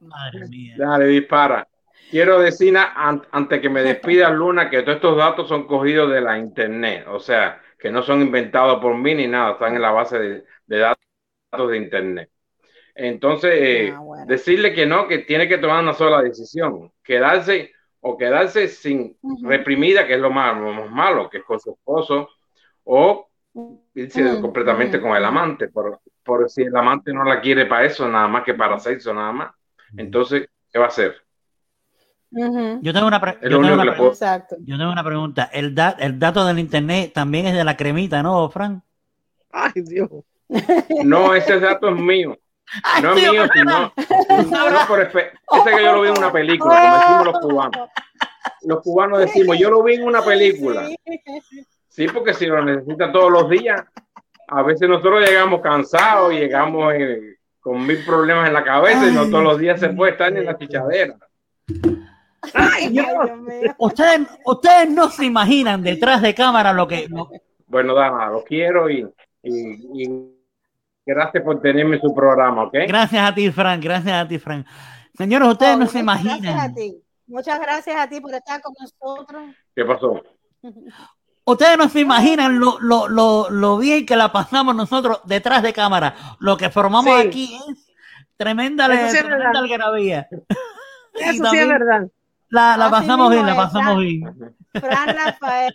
Madre mía. Dale, dispara. Quiero decir, antes que me despida Luna, que todos estos datos son cogidos de la Internet, o sea, que no son inventados por mí ni nada, están en la base de, datos de Internet. Entonces, eh, ah, decirle que no, que tiene que tomar una sola decisión, quedarse o quedarse sin reprimida, que es lo más, malo, que es con su esposo, o irse completamente con el amante, por, por si el amante no la quiere para eso, nada más que para sexo, nada más. Entonces, ¿qué va a hacer? Yo tengo una, pregunta. ¿El, ¿El dato del internet también es de la cremita, no, Fran? Ay, Dios. No, ese dato es mío. no es mío, sino, por ese que yo lo vi en una película, como decimos los cubanos. Los cubanos decimos, yo lo vi en una película. Sí, porque si lo necesita todos los días, a veces nosotros llegamos cansados, llegamos eh, con mil problemas en la cabeza y no todos los días se puede estar en la chichadera. Ay, Ustedes, ustedes no se imaginan detrás de cámara lo que. Bueno, Dana, lo quiero y, gracias por tenerme en su programa, ¿ok? Gracias a ti, Frank. Gracias a ti, Frank. Señores, ustedes no, se imaginan. Gracias a ti. Muchas gracias a ti por estar con nosotros. ¿Qué pasó? Ustedes no se imaginan lo, lo, lo, lo bien que la pasamos nosotros detrás de cámara. Lo que formamos Sí. aquí es tremenda, Eso sí es tremenda verdad. algarabía. Y Eso sí es verdad. La, la pasamos bien, la pasamos bien. Fran Rafael.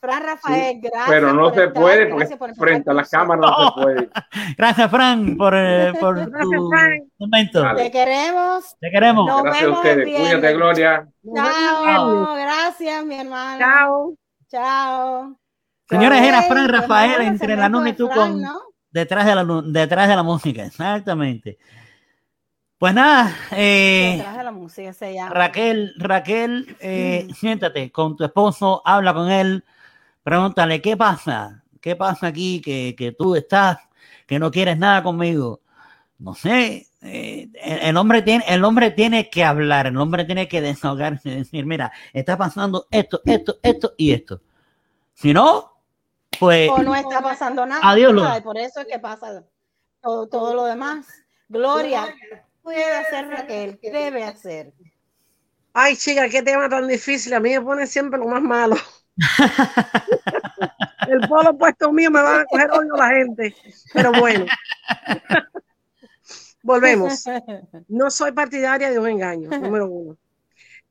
Fran Rafael, gracias. Pero no por se estar, puede porque frente a con las cámaras No. no se puede. Gracias, Fran, por, eh, por Gracias, tu Fran. momento. Dale. Te queremos. Te queremos. Nos Gracias a vemos ustedes. el viernes. Cuídate, Gloria. Chao. viernes. Gracias, mi hermano. Chao. Chao. Señores, era Fran Rafael entre la luna y tú Fran, con ¿no? detrás de la detrás de la música, exactamente. Pues nada, eh, Detrás de la música se llama. Raquel, Raquel, eh, siéntate con tu esposo, habla con él, pregúntale qué pasa, qué pasa aquí, que, que tú estás, que no quieres nada conmigo. No sé, eh, el, hombre tiene, el hombre tiene que hablar, el hombre tiene que desahogarse y decir, mira, está pasando esto, esto, esto y esto. Si no, pues o no está pasando nada. Adiós, Por eso es que pasa todo, todo lo demás. Gloria, ¿qué puede hacer Raquel? ¿Qué debe hacer? Ay, chica, qué tema tan difícil. A mí me pone siempre lo más malo. El polo puesto mío me va a coger odio la gente. Pero bueno. Volvemos. No soy partidaria de un engaño, número uno.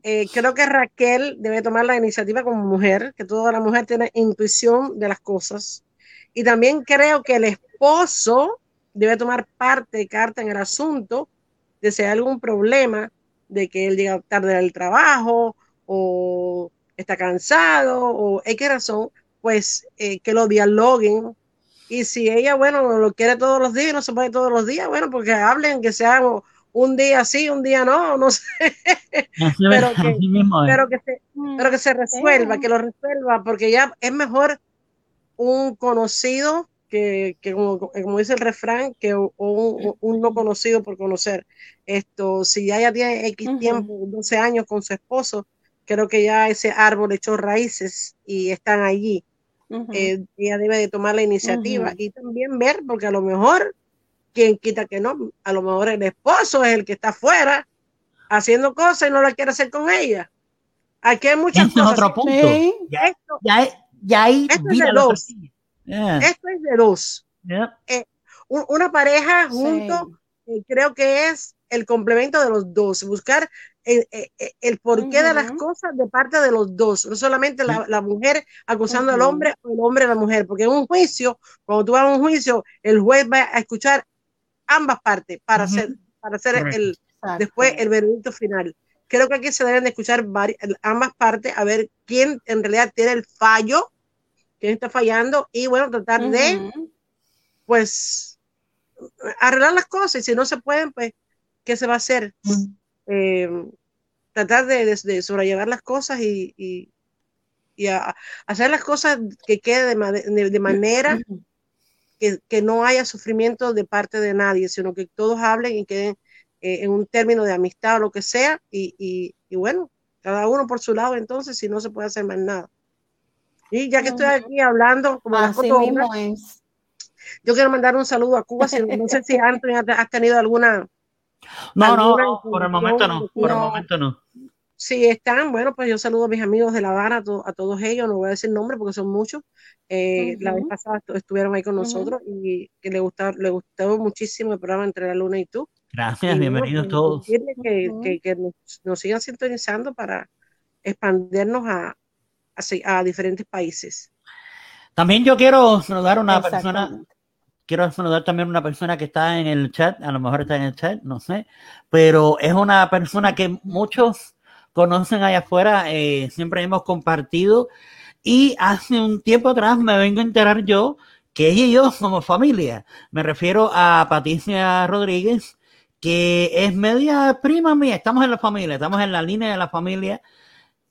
Eh, creo que Raquel debe tomar la iniciativa como mujer, que toda la mujer tiene intuición de las cosas. Y también creo que el esposo debe tomar parte de carta en el asunto de si hay algún problema de que él llega tarde al trabajo o está cansado o X razón, pues eh, que lo dialoguen. Y si ella, bueno, lo quiere todos los días, no se puede todos los días, bueno, porque hablen, que sea un día sí, un día no, no sé, pero que- mismo es. pero que se, pero que se resuelva, que lo resuelva, porque ya es mejor un conocido que, que como, como dice el refrán, que un, un- no conocido por conocer. Esto, si ya, ya tiene X tiempo, 12 años con su esposo, creo que ya ese árbol echó raíces y están allí. Ujú. Eh, ella debe de tomar la iniciativa Ujú. y también ver, porque a lo mejor, quien quita que no, a lo mejor el esposo es el que está afuera haciendo cosas y no la quiere hacer con ella. Aquí hay muchas Ese es cosas. otro punto. Sí. Ya, Esto, ya, ya ahí Esto es vira Yeah, esto es de dos. yeah. Un- una pareja Sí. junto, eh, creo que es el complemento de los dos, buscar el, el- el porqué de las cosas de parte de los dos, no solamente la, la mujer acusando al Ujú. hombre o el hombre a la mujer, porque en un juicio, cuando tú vas a un juicio, el juez va a escuchar ambas partes para Ujú. hacer, para hacer Correcto. el, Exacto. después el veredicto final. Creo que aquí se deben de escuchar vari- ambas partes a ver quién en realidad tiene el fallo, quién está fallando y bueno, tratar de pues arreglar las cosas y si no se pueden, pues, ¿qué se va a hacer? Eh, tratar de, de- de sobrellevar las cosas y, y- y a- hacer las cosas que quede de, ma- de- de manera que, que no haya sufrimiento de parte de nadie, sino que todos hablen y queden eh, en un término de amistad o lo que sea y, y- y bueno, cada uno por su lado entonces si no se puede hacer más nada. Y ya que estoy aquí hablando como las Así mismo es. yo quiero mandar un saludo a Cuba. si- no sé si Anthony has tenido alguna. No, no, alguna no, por el momento no, por el No. momento no. Si están, bueno, pues yo saludo a mis amigos de La Habana, a, to- a todos ellos. No voy a decir nombre porque son muchos. Eh, La vez pasada estu- estuvieron ahí con nosotros y que le gustó, le gustó muchísimo el programa Entre la Luna y tú. Gracias, Y, bienvenidos bueno, todos. decirles que, Ujú. que- que nos, nos sigan sintonizando para expandernos a, a, a diferentes países. También yo quiero saludar a una persona, quiero saludar también a una persona que está en el chat, a lo mejor está en el chat, no sé, pero es una persona que muchos conocen allá afuera, eh, siempre hemos compartido y hace un tiempo atrás me vengo a enterar yo que ella y yo somos familia. Me refiero a Patricia Rodríguez, que es media prima mía, estamos en la familia, estamos en la línea de la familia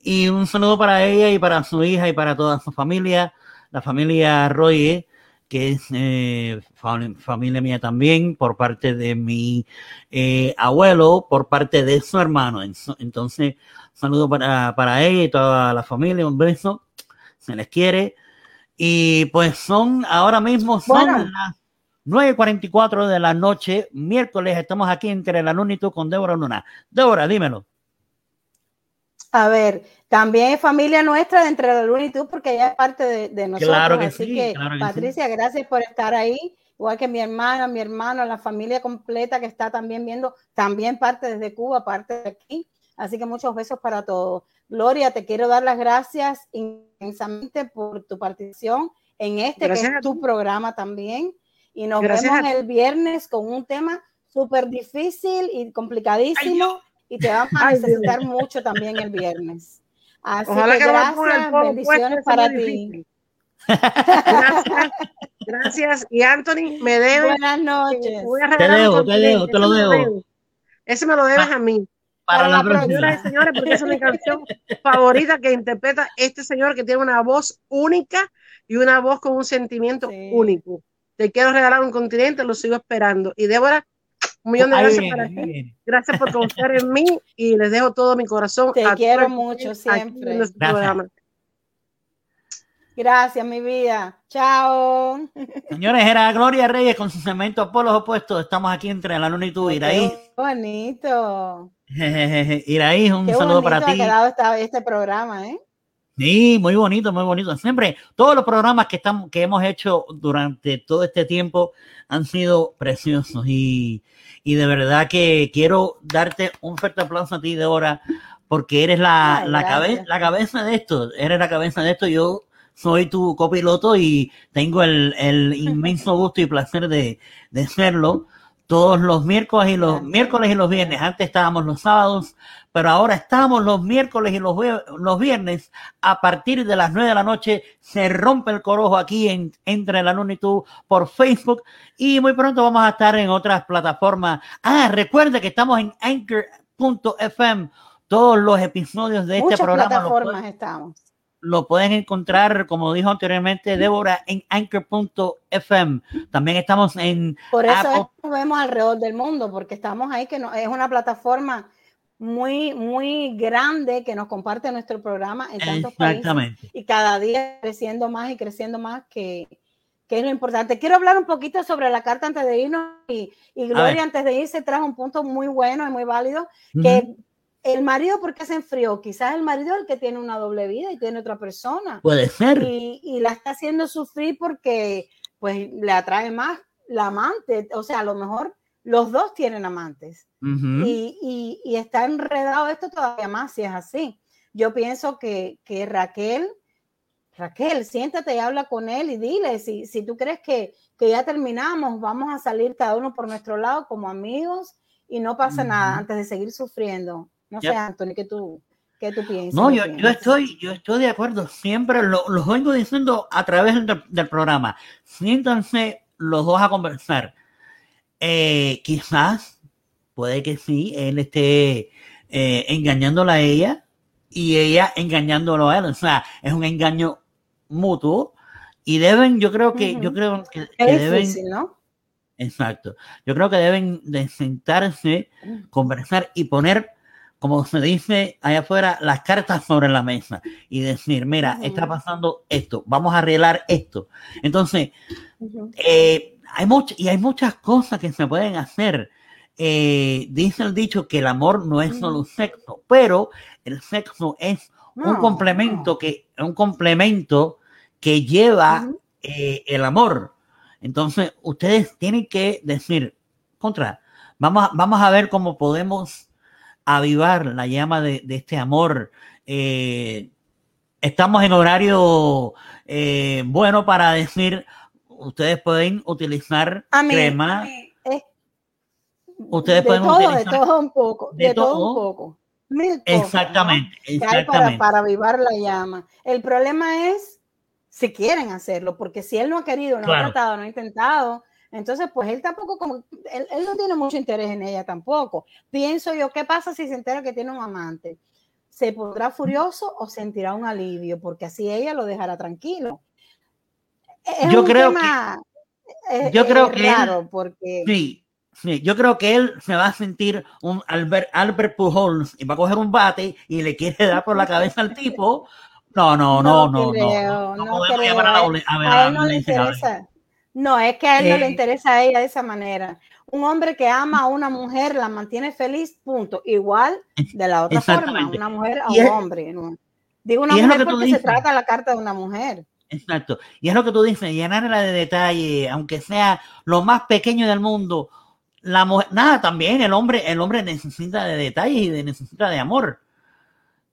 y un saludo para ella y para su hija y para toda su familia, la familia Roye, que es eh, fam- familia mía también, por parte de mi eh, abuelo, por parte de su hermano. Entonces, saludo para, para ella y toda la familia, un beso, se les quiere. Y pues son, ahora mismo son Bueno. las 9.44 de la noche, miércoles, estamos aquí entre la luna y tú con Débora Luna. Débora, dímelo. A ver, también es familia nuestra de Entre la Luna y tú, porque ella es parte de, de nosotros. Claro que Así sí, que, claro que Patricia, gracias por estar ahí. Igual que mi hermana, mi hermano, la familia completa que está también viendo, también parte desde Cuba, parte de aquí. Así que muchos besos para todos. Gloria, te quiero dar las gracias inmensamente por tu participación en este Gracias que a es tu programa también. Y nos Gracias vemos el viernes con un tema súper difícil y complicadísimo. Y te vamos a Ay, Dios. necesitar mucho también el viernes. Así Ojalá que que pongan el gracias, bendiciones para ti. Gracias, gracias. Y Anthony, me debes. Buenas noches. voy a Te debo, te debo, te lo debes. Ese me lo debes a mí. Para Para la la próxima. Señoras y señores, porque es mi canción favorita que interpreta este señor que tiene una voz única y una voz con un sentimiento Sí. único. Te quiero regalar un continente, lo sigo esperando. Y Débora, un millón de gracias para viene. Gracias por confiar en mí y les dejo todo mi corazón. Te a quiero mucho siempre. Gracias. mi vida. Chao. Señores, era Gloria Reyes con su cemento polos opuestos. Estamos aquí entre la luna y tú, Iraí. Bonito. Iraí, un Qué saludo bonito para ha ti. quedado esta- este programa, ¿eh? Sí, muy bonito, muy bonito. Siempre, todos los programas que, estamos, que hemos hecho durante todo este tiempo han sido preciosos y, y de verdad que quiero darte un fuerte aplauso a ti, Débora, porque eres la, Ay, la, cabe- la cabeza de esto, eres la cabeza de esto. Yo soy tu copiloto y tengo el, el inmenso gusto y placer de, de serlo todos los miércoles y los miércoles y los viernes. Antes estábamos los sábados, pero ahora estamos los miércoles y los, los viernes a partir de las 9 de la noche se rompe el corojo aquí en Entre la Luna y tú por Facebook y muy pronto vamos a estar en otras plataformas. Ah, recuerde que estamos en anchor.fm. Todos los episodios de este Muchas programa lo plataformas estamos. Lo pueden encontrar, como dijo anteriormente Débora, en anchor.fm. También estamos en Por eso Apple. es que nos vemos alrededor del mundo, porque estamos ahí, que no, es una plataforma muy, muy grande que nos comparte nuestro programa en tantos países Exactamente. y cada día creciendo más y creciendo más, que, que es lo importante. Quiero hablar un poquito sobre la carta antes de irnos y, y. Gloria antes de irse trajo un punto muy bueno y muy válido, que. El marido, ¿por qué se enfrió? Quizás el marido es el que tiene una doble vida y tiene otra persona Puede ser. y, y la está haciendo sufrir porque pues le atrae más la amante, o sea, a lo mejor los dos tienen amantes y, y- y está enredado esto todavía más si es así. Yo pienso que, que Raquel, Raquel, siéntate y habla con él y dile, si, si tú crees que, que ya terminamos, vamos a salir cada uno por nuestro lado como amigos y no pasa nada antes de seguir sufriendo. No sé, Anthony, ¿qué tú, qué tú piensas? No, ¿Qué yo, yo estoy, yo estoy de acuerdo. Siempre lo, los vengo diciendo a través del, del programa. Siéntanse los dos a conversar. Eh, quizás, puede que sí, él esté eh, engañándola a ella y ella engañándolo a él. O sea, es un engaño mutuo y deben, yo creo que, yo creo que, que Es deben, difícil, ¿no? Exacto. Yo creo que deben de sentarse, conversar y poner, como se dice allá afuera, las cartas sobre la mesa y decir, mira, está pasando esto, vamos a arreglar esto. Entonces, eh, hay much- y hay muchas cosas que se pueden hacer. Eh, dice el dicho que el amor no es solo sexo, pero el sexo es un No, complemento que un complemento que lleva eh, el amor. Entonces, ustedes tienen que decir, contra, vamos, vamos a ver cómo podemos avivar la llama de, de este amor. Eh, estamos en horario eh, bueno para decir, ustedes pueden utilizar crema. es- Ustedes de pueden todo, de utilizar- todo un poco, de de, todo, todo. un poco. Mil cosas, ¿no? Exactamente, para, exactamente. para avivar la llama. El problema es si quieren hacerlo, porque si él no ha querido, no Claro. ha tratado, no ha intentado, entonces pues él tampoco, como, él, él no tiene mucho interés en ella tampoco. Pienso yo, ¿qué pasa si se entera que tiene un amante? ¿Se pondrá furioso o sentirá un alivio? Porque así ella lo dejará tranquilo. Es Yo creo tema, eh, yo creo eh, que porque... Sí, sí, yo creo que él se va a sentir un Albert, Albert Pujols y va a coger un bate y le quiere dar por la cabeza al tipo. No, no, no, no, no. creo, No, no podemos creo. llamar a él- no le interesa. No, es que a él no le Eh, interesa a ella de esa manera. Un hombre que ama a una mujer la mantiene feliz, punto. Igual de la otra forma, una mujer a un es- hombre. ¿no? Digo una mujer porque se trata la carta de una mujer. Exacto. Y es lo que tú dices, llenarla de detalle, aunque sea lo más pequeño del mundo. La mujer, nada, también el hombre, el hombre necesita de detalles y de, necesita de amor.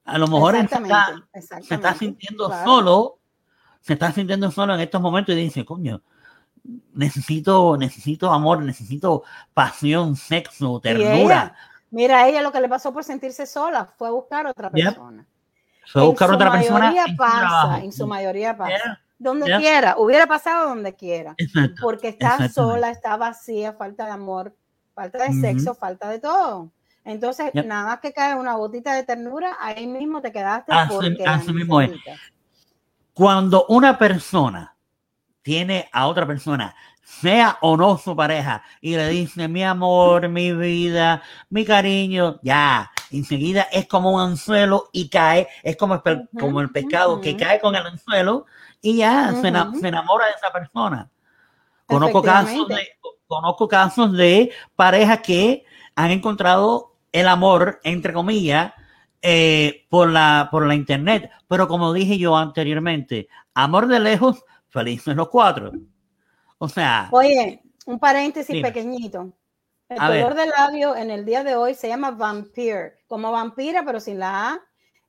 A lo mejor está, Exactamente, se está sintiendo claro. solo, se está sintiendo solo en estos momentos y dice, coño, necesito, necesito amor, necesito pasión, sexo, ternura. ella, mira, a ella lo que le pasó por sentirse sola fue a buscar otra Yep. persona. Fue a buscar en otra persona. mayoría en su pasa, trabajo. en su mayoría pasa. Yeah, Donde yeah. quiera, hubiera pasado donde quiera. Exacto. Porque está sola, está vacía, falta de amor, falta de sexo, falta de todo. Entonces, Yep. nada más que cae una gotita de ternura, ahí mismo te quedaste Así- porque la así mismo es. necesitas. Cuando una persona tiene a otra persona, sea o no su pareja, y le dice mi amor, mi vida, mi cariño, ya, enseguida es como un anzuelo y cae, es como el, como el pescado que cae con el anzuelo y ya se, enamora de esa persona. Conozco casos, de, conozco casos de parejas que han encontrado el amor, entre comillas, eh, por, la, por la internet. Pero como dije yo anteriormente, amor de lejos, felices los cuatro. O sea, Oye, un paréntesis Dime. pequeñito. El A color ver. de labio en el día de hoy se llama Vampire, como vampira, pero sin la A.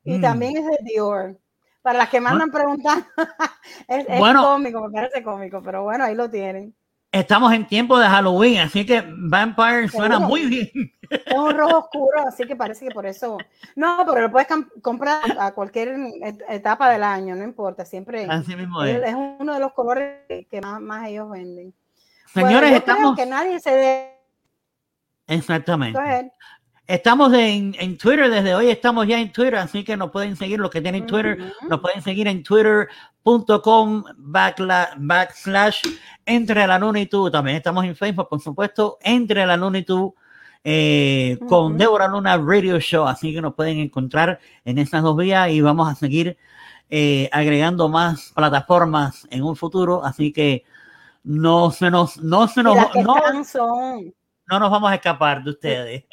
Y Mm. también es de Dior. Para las que me andan preguntando, es, es Bueno. cómico, me parece cómico, pero bueno, ahí lo tienen. Estamos en tiempo de Halloween, así que Vampire suena Seguro. muy bien. Es un rojo oscuro, así que parece que por eso. No, pero lo puedes comprar a cualquier et- etapa del año, no importa, siempre. Así mismo Es, es. uno de los colores que más, más ellos venden. Señores, Bueno, estamos. que nadie se debe. Exactamente. Estamos en, en Twitter desde hoy, estamos ya en Twitter, así que nos pueden seguir los que tienen Twitter, nos pueden seguir en twitter.com backslash entre la luna y tú. También estamos en Facebook, por supuesto, entre la luna y tú. eh, con. Débora Luna Radio Show, así que nos pueden encontrar en estas dos vías y vamos a seguir eh, agregando más plataformas en un futuro, así que no se nos, no se nos, no, son. No nos vamos a escapar de ustedes.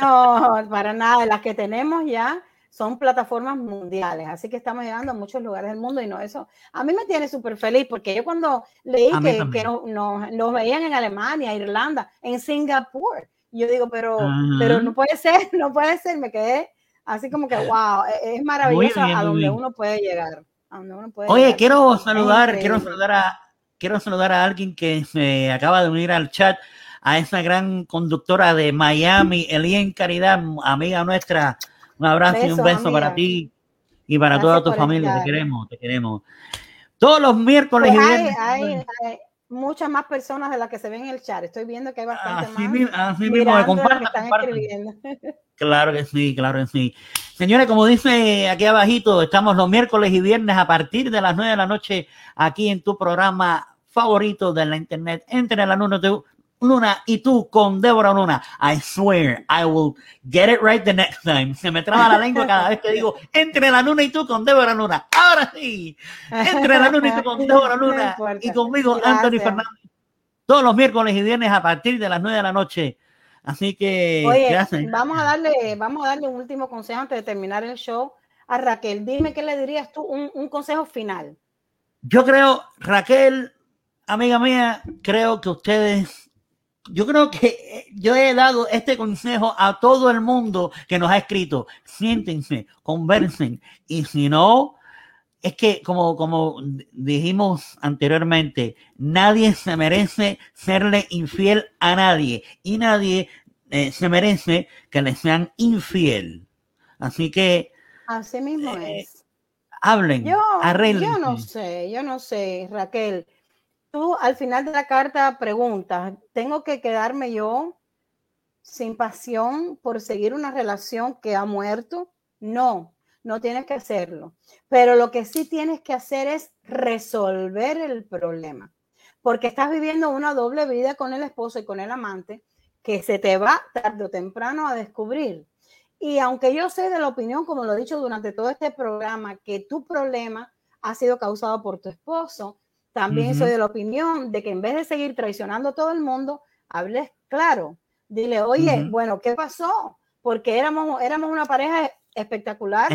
No, para nada. Las que tenemos ya son plataformas mundiales, así que estamos llegando a muchos lugares del mundo y no eso. A mí me tiene súper feliz porque yo cuando leí que, que nos, nos- nos veían en Alemania, Irlanda, en Singapur, yo digo, pero, pero no puede ser, no puede ser, me quedé así como que, wow, es, es maravilloso bien, a donde uno puede llegar. A donde uno puede Oye, llegar. quiero saludar, quiero saludar a, quiero saludar a alguien que se acaba de unir al chat, a esa gran conductora de Miami, Elien Caridad, amiga nuestra. Un abrazo y un beso para ti y para Gracias toda tu familia. Te queremos, te queremos. Todos los miércoles Pues y viernes. hay- hay muchas más personas de las que se ven en el chat. Estoy viendo que hay bastante Así, más. mi- así mismo, que escribiendo. Claro que sí, claro que sí. Señores, como dice aquí abajito, estamos los miércoles y viernes a partir de las 9 de la noche aquí en tu programa favorito de la internet, Entre la Luna, y tú con Débora Luna. I swear, I will get it right the next time. Se me traba la lengua cada vez que digo Entre la Luna y tú con Débora Luna. Ahora sí, Entre la Luna y tú con Débora Luna y conmigo Gracias. Anthony Fernández. Todos los miércoles y viernes a partir de las 9 de la noche. Así que Oye, vamos a darle, vamos a darle un último consejo antes de terminar el show a Raquel. Dime qué le dirías tú, un, un consejo final. Yo creo, Raquel, amiga mía, creo que ustedes, yo creo que eh, yo he dado este consejo a todo el mundo que nos ha escrito. Siéntense, conversen. Y si no, es que como, como dijimos anteriormente, nadie se merece serle infiel a nadie. Y nadie eh, se merece que le sean infiel. Así que Así mismo Eh, es. hablen, Yo, arreglen. yo no sé, yo no sé, Raquel. Tú al final de la carta preguntas, ¿tengo que quedarme yo sin pasión por seguir una relación que ha muerto? No, no tienes que hacerlo. Pero lo que sí tienes que hacer es resolver el problema, porque estás viviendo una doble vida con el esposo y con el amante que se te va tarde o temprano a descubrir. Y aunque yo sé de la opinión, como lo he dicho durante todo este programa, que tu problema ha sido causado por tu esposo, también soy de la opinión de que en vez de seguir traicionando a todo el mundo, hables claro. Dile, oye, bueno, ¿qué pasó? Porque éramos, éramos una pareja espectacular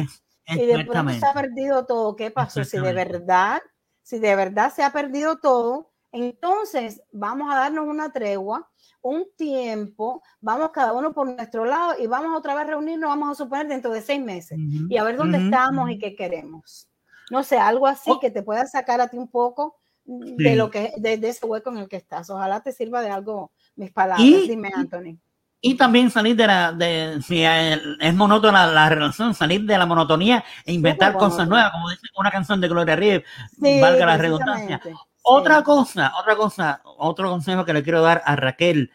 y después se ha perdido todo. ¿Qué pasó? Si de verdad, si de verdad se ha perdido todo, entonces vamos a darnos una tregua, un tiempo, vamos cada uno por nuestro lado y vamos otra vez a reunirnos, vamos a suponer dentro de seis meses y a ver dónde estamos y qué queremos. No sé, algo así oh. que te pueda sacar a ti un poco de lo que de, ese hueco en el que estás. Ojalá te sirva de algo mis palabras. Dime, Anthony. Y también salir de la, de, si es monótona la relación, salir de la monotonía e inventar cosas nuevas, como dice una canción de Gloria Reeves, valga la redundancia. Otra cosa, otra cosa, otro consejo que le quiero dar a Raquel.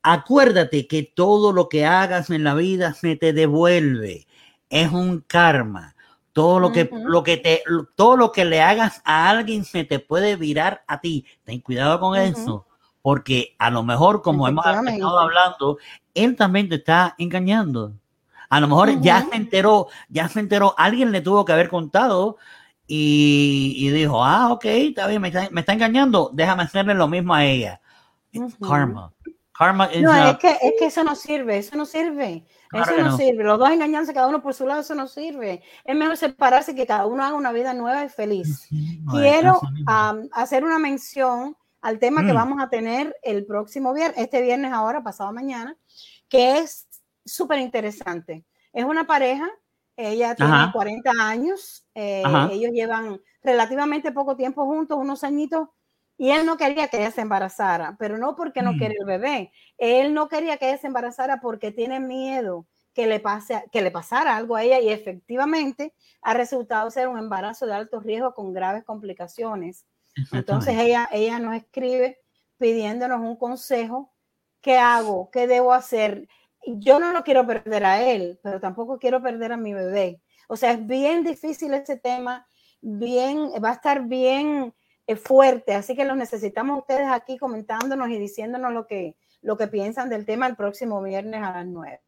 Acuérdate que todo lo que hagas en la vida se te devuelve. Es un karma. Todo lo que, lo que te, todo lo que le hagas a alguien se te puede virar a ti. Ten cuidado con eso porque a lo mejor, como hemos estado hablando, él también te está engañando. A lo mejor ya se enteró, ya se enteró, alguien le tuvo que haber contado y, dijo, ah, ok, está bien, me está, engañando, déjame hacerle lo mismo a ella. Karma. Karma no, es, que, es que eso no sirve, eso no sirve. eso no, sirve. Los dos engañándose cada uno por su lado, eso no sirve. Es mejor separarse que cada uno haga una vida nueva y feliz. Quiero hacer una mención al tema que mm. vamos a tener el próximo viernes, este viernes ahora, pasado mañana, que es súper interesante. Es una pareja, ella tiene 40 años, eh, ellos llevan relativamente poco tiempo juntos, unos añitos, y él no quería que ella se embarazara, pero no porque no mm. quiere el bebé, él no quería que ella se embarazara porque tiene miedo que le, pase, que le pasara algo a ella y efectivamente ha resultado ser un embarazo de alto riesgo con graves complicaciones. Entonces ella, ella nos escribe pidiéndonos un consejo. ¿Qué hago? ¿Qué debo hacer? Yo no lo quiero perder a él, pero tampoco quiero perder a mi bebé. O sea, es bien difícil ese tema, bien, va a estar bien fuerte, así que los necesitamos ustedes aquí comentándonos y diciéndonos lo que, lo que piensan del tema el próximo viernes a las 9.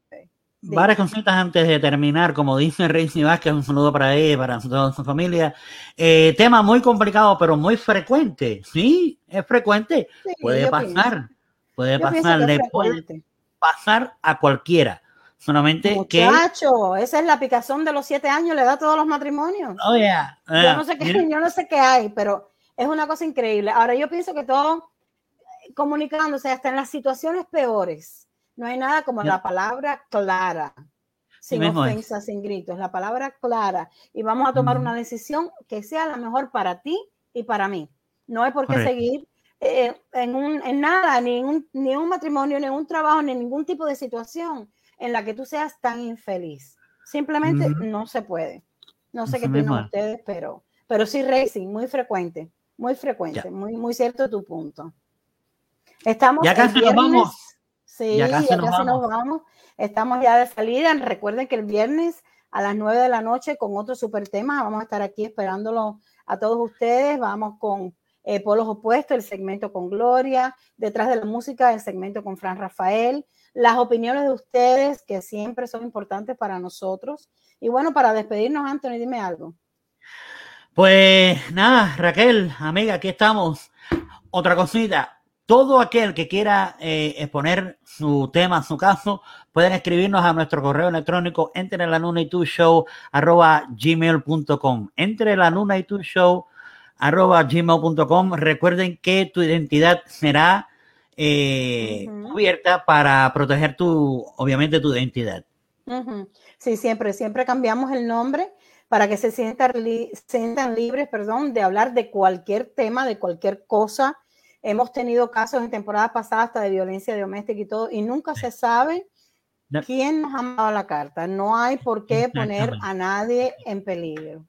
Varias cositas antes de terminar, como dice Reisny Vázquez, un saludo para ella, para toda su familia. Eh, tema muy complicado, pero muy frecuente. Sí, es frecuente. puede pasar, puede pasar, le puede pasar a cualquiera. Solamente Muchacho, esa es la picazón de los siete años, le da a todos los matrimonios. Oh, yeah. yo, no sé qué, yo no sé qué hay, pero es una cosa increíble. Ahora, yo pienso que todo comunicándose hasta en las situaciones peores no hay nada como la palabra clara, sin ofensa, sin gritos, la palabra clara. Y vamos a tomar una decisión que sea la mejor para ti y para mí. No hay por qué seguir eh, en, un, en, nada, ni en, un, ni un matrimonio, ni en un trabajo, ni en ningún tipo de situación en la que tú seas tan infeliz. Simplemente no se puede. No sé qué piensan ustedes, pero, pero sí racing, muy frecuente, muy frecuente, muy, muy cierto tu punto. Estamos ya casi nos vamos. Sí, ya casi, nos, vamos. Estamos ya de salida. Recuerden que el viernes a las 9 de la noche con otro super tema. Vamos a estar aquí esperándolo a todos ustedes. Vamos con eh, Polos Opuestos, el segmento con Gloria. Detrás de la música, el segmento con Fran Rafael. Las opiniones de ustedes, que siempre son importantes para nosotros. Y bueno, para despedirnos, Anthony, dime algo. Pues nada, Raquel, amiga, aquí estamos. Otra cosita, todo aquel que quiera eh, exponer su tema, su caso, pueden escribirnos a nuestro correo electrónico entre la luna y tu show arroba gmail.com. Entre la luna y tu show arroba gmail.com. Recuerden que tu identidad será eh, cubierta para proteger tu, obviamente, tu identidad. Sí, siempre, siempre cambiamos el nombre para que se sientan, sientan libres, perdón, de hablar de cualquier tema, de cualquier cosa Hemos tenido casos en temporadas pasadas hasta de violencia doméstica y todo, y nunca se sabe quién nos ha mandado la carta. No hay por qué poner a nadie en peligro.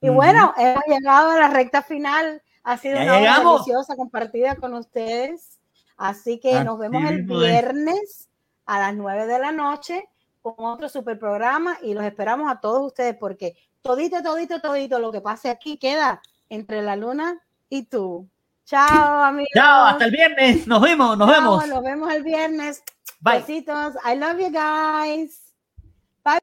Y bueno, hemos llegado a la recta final. Ha sido una hora deliciosa compartida con ustedes. Así que nos vemos el viernes a las 9 de la noche con otro super programa y los esperamos a todos ustedes porque todito, todito, todito lo que pase aquí queda entre la luna y tú. Chao, amigos. Chao, hasta el viernes. Nos vemos, nos vemos. Nos vemos el viernes. Bye. Besitos. I love you guys.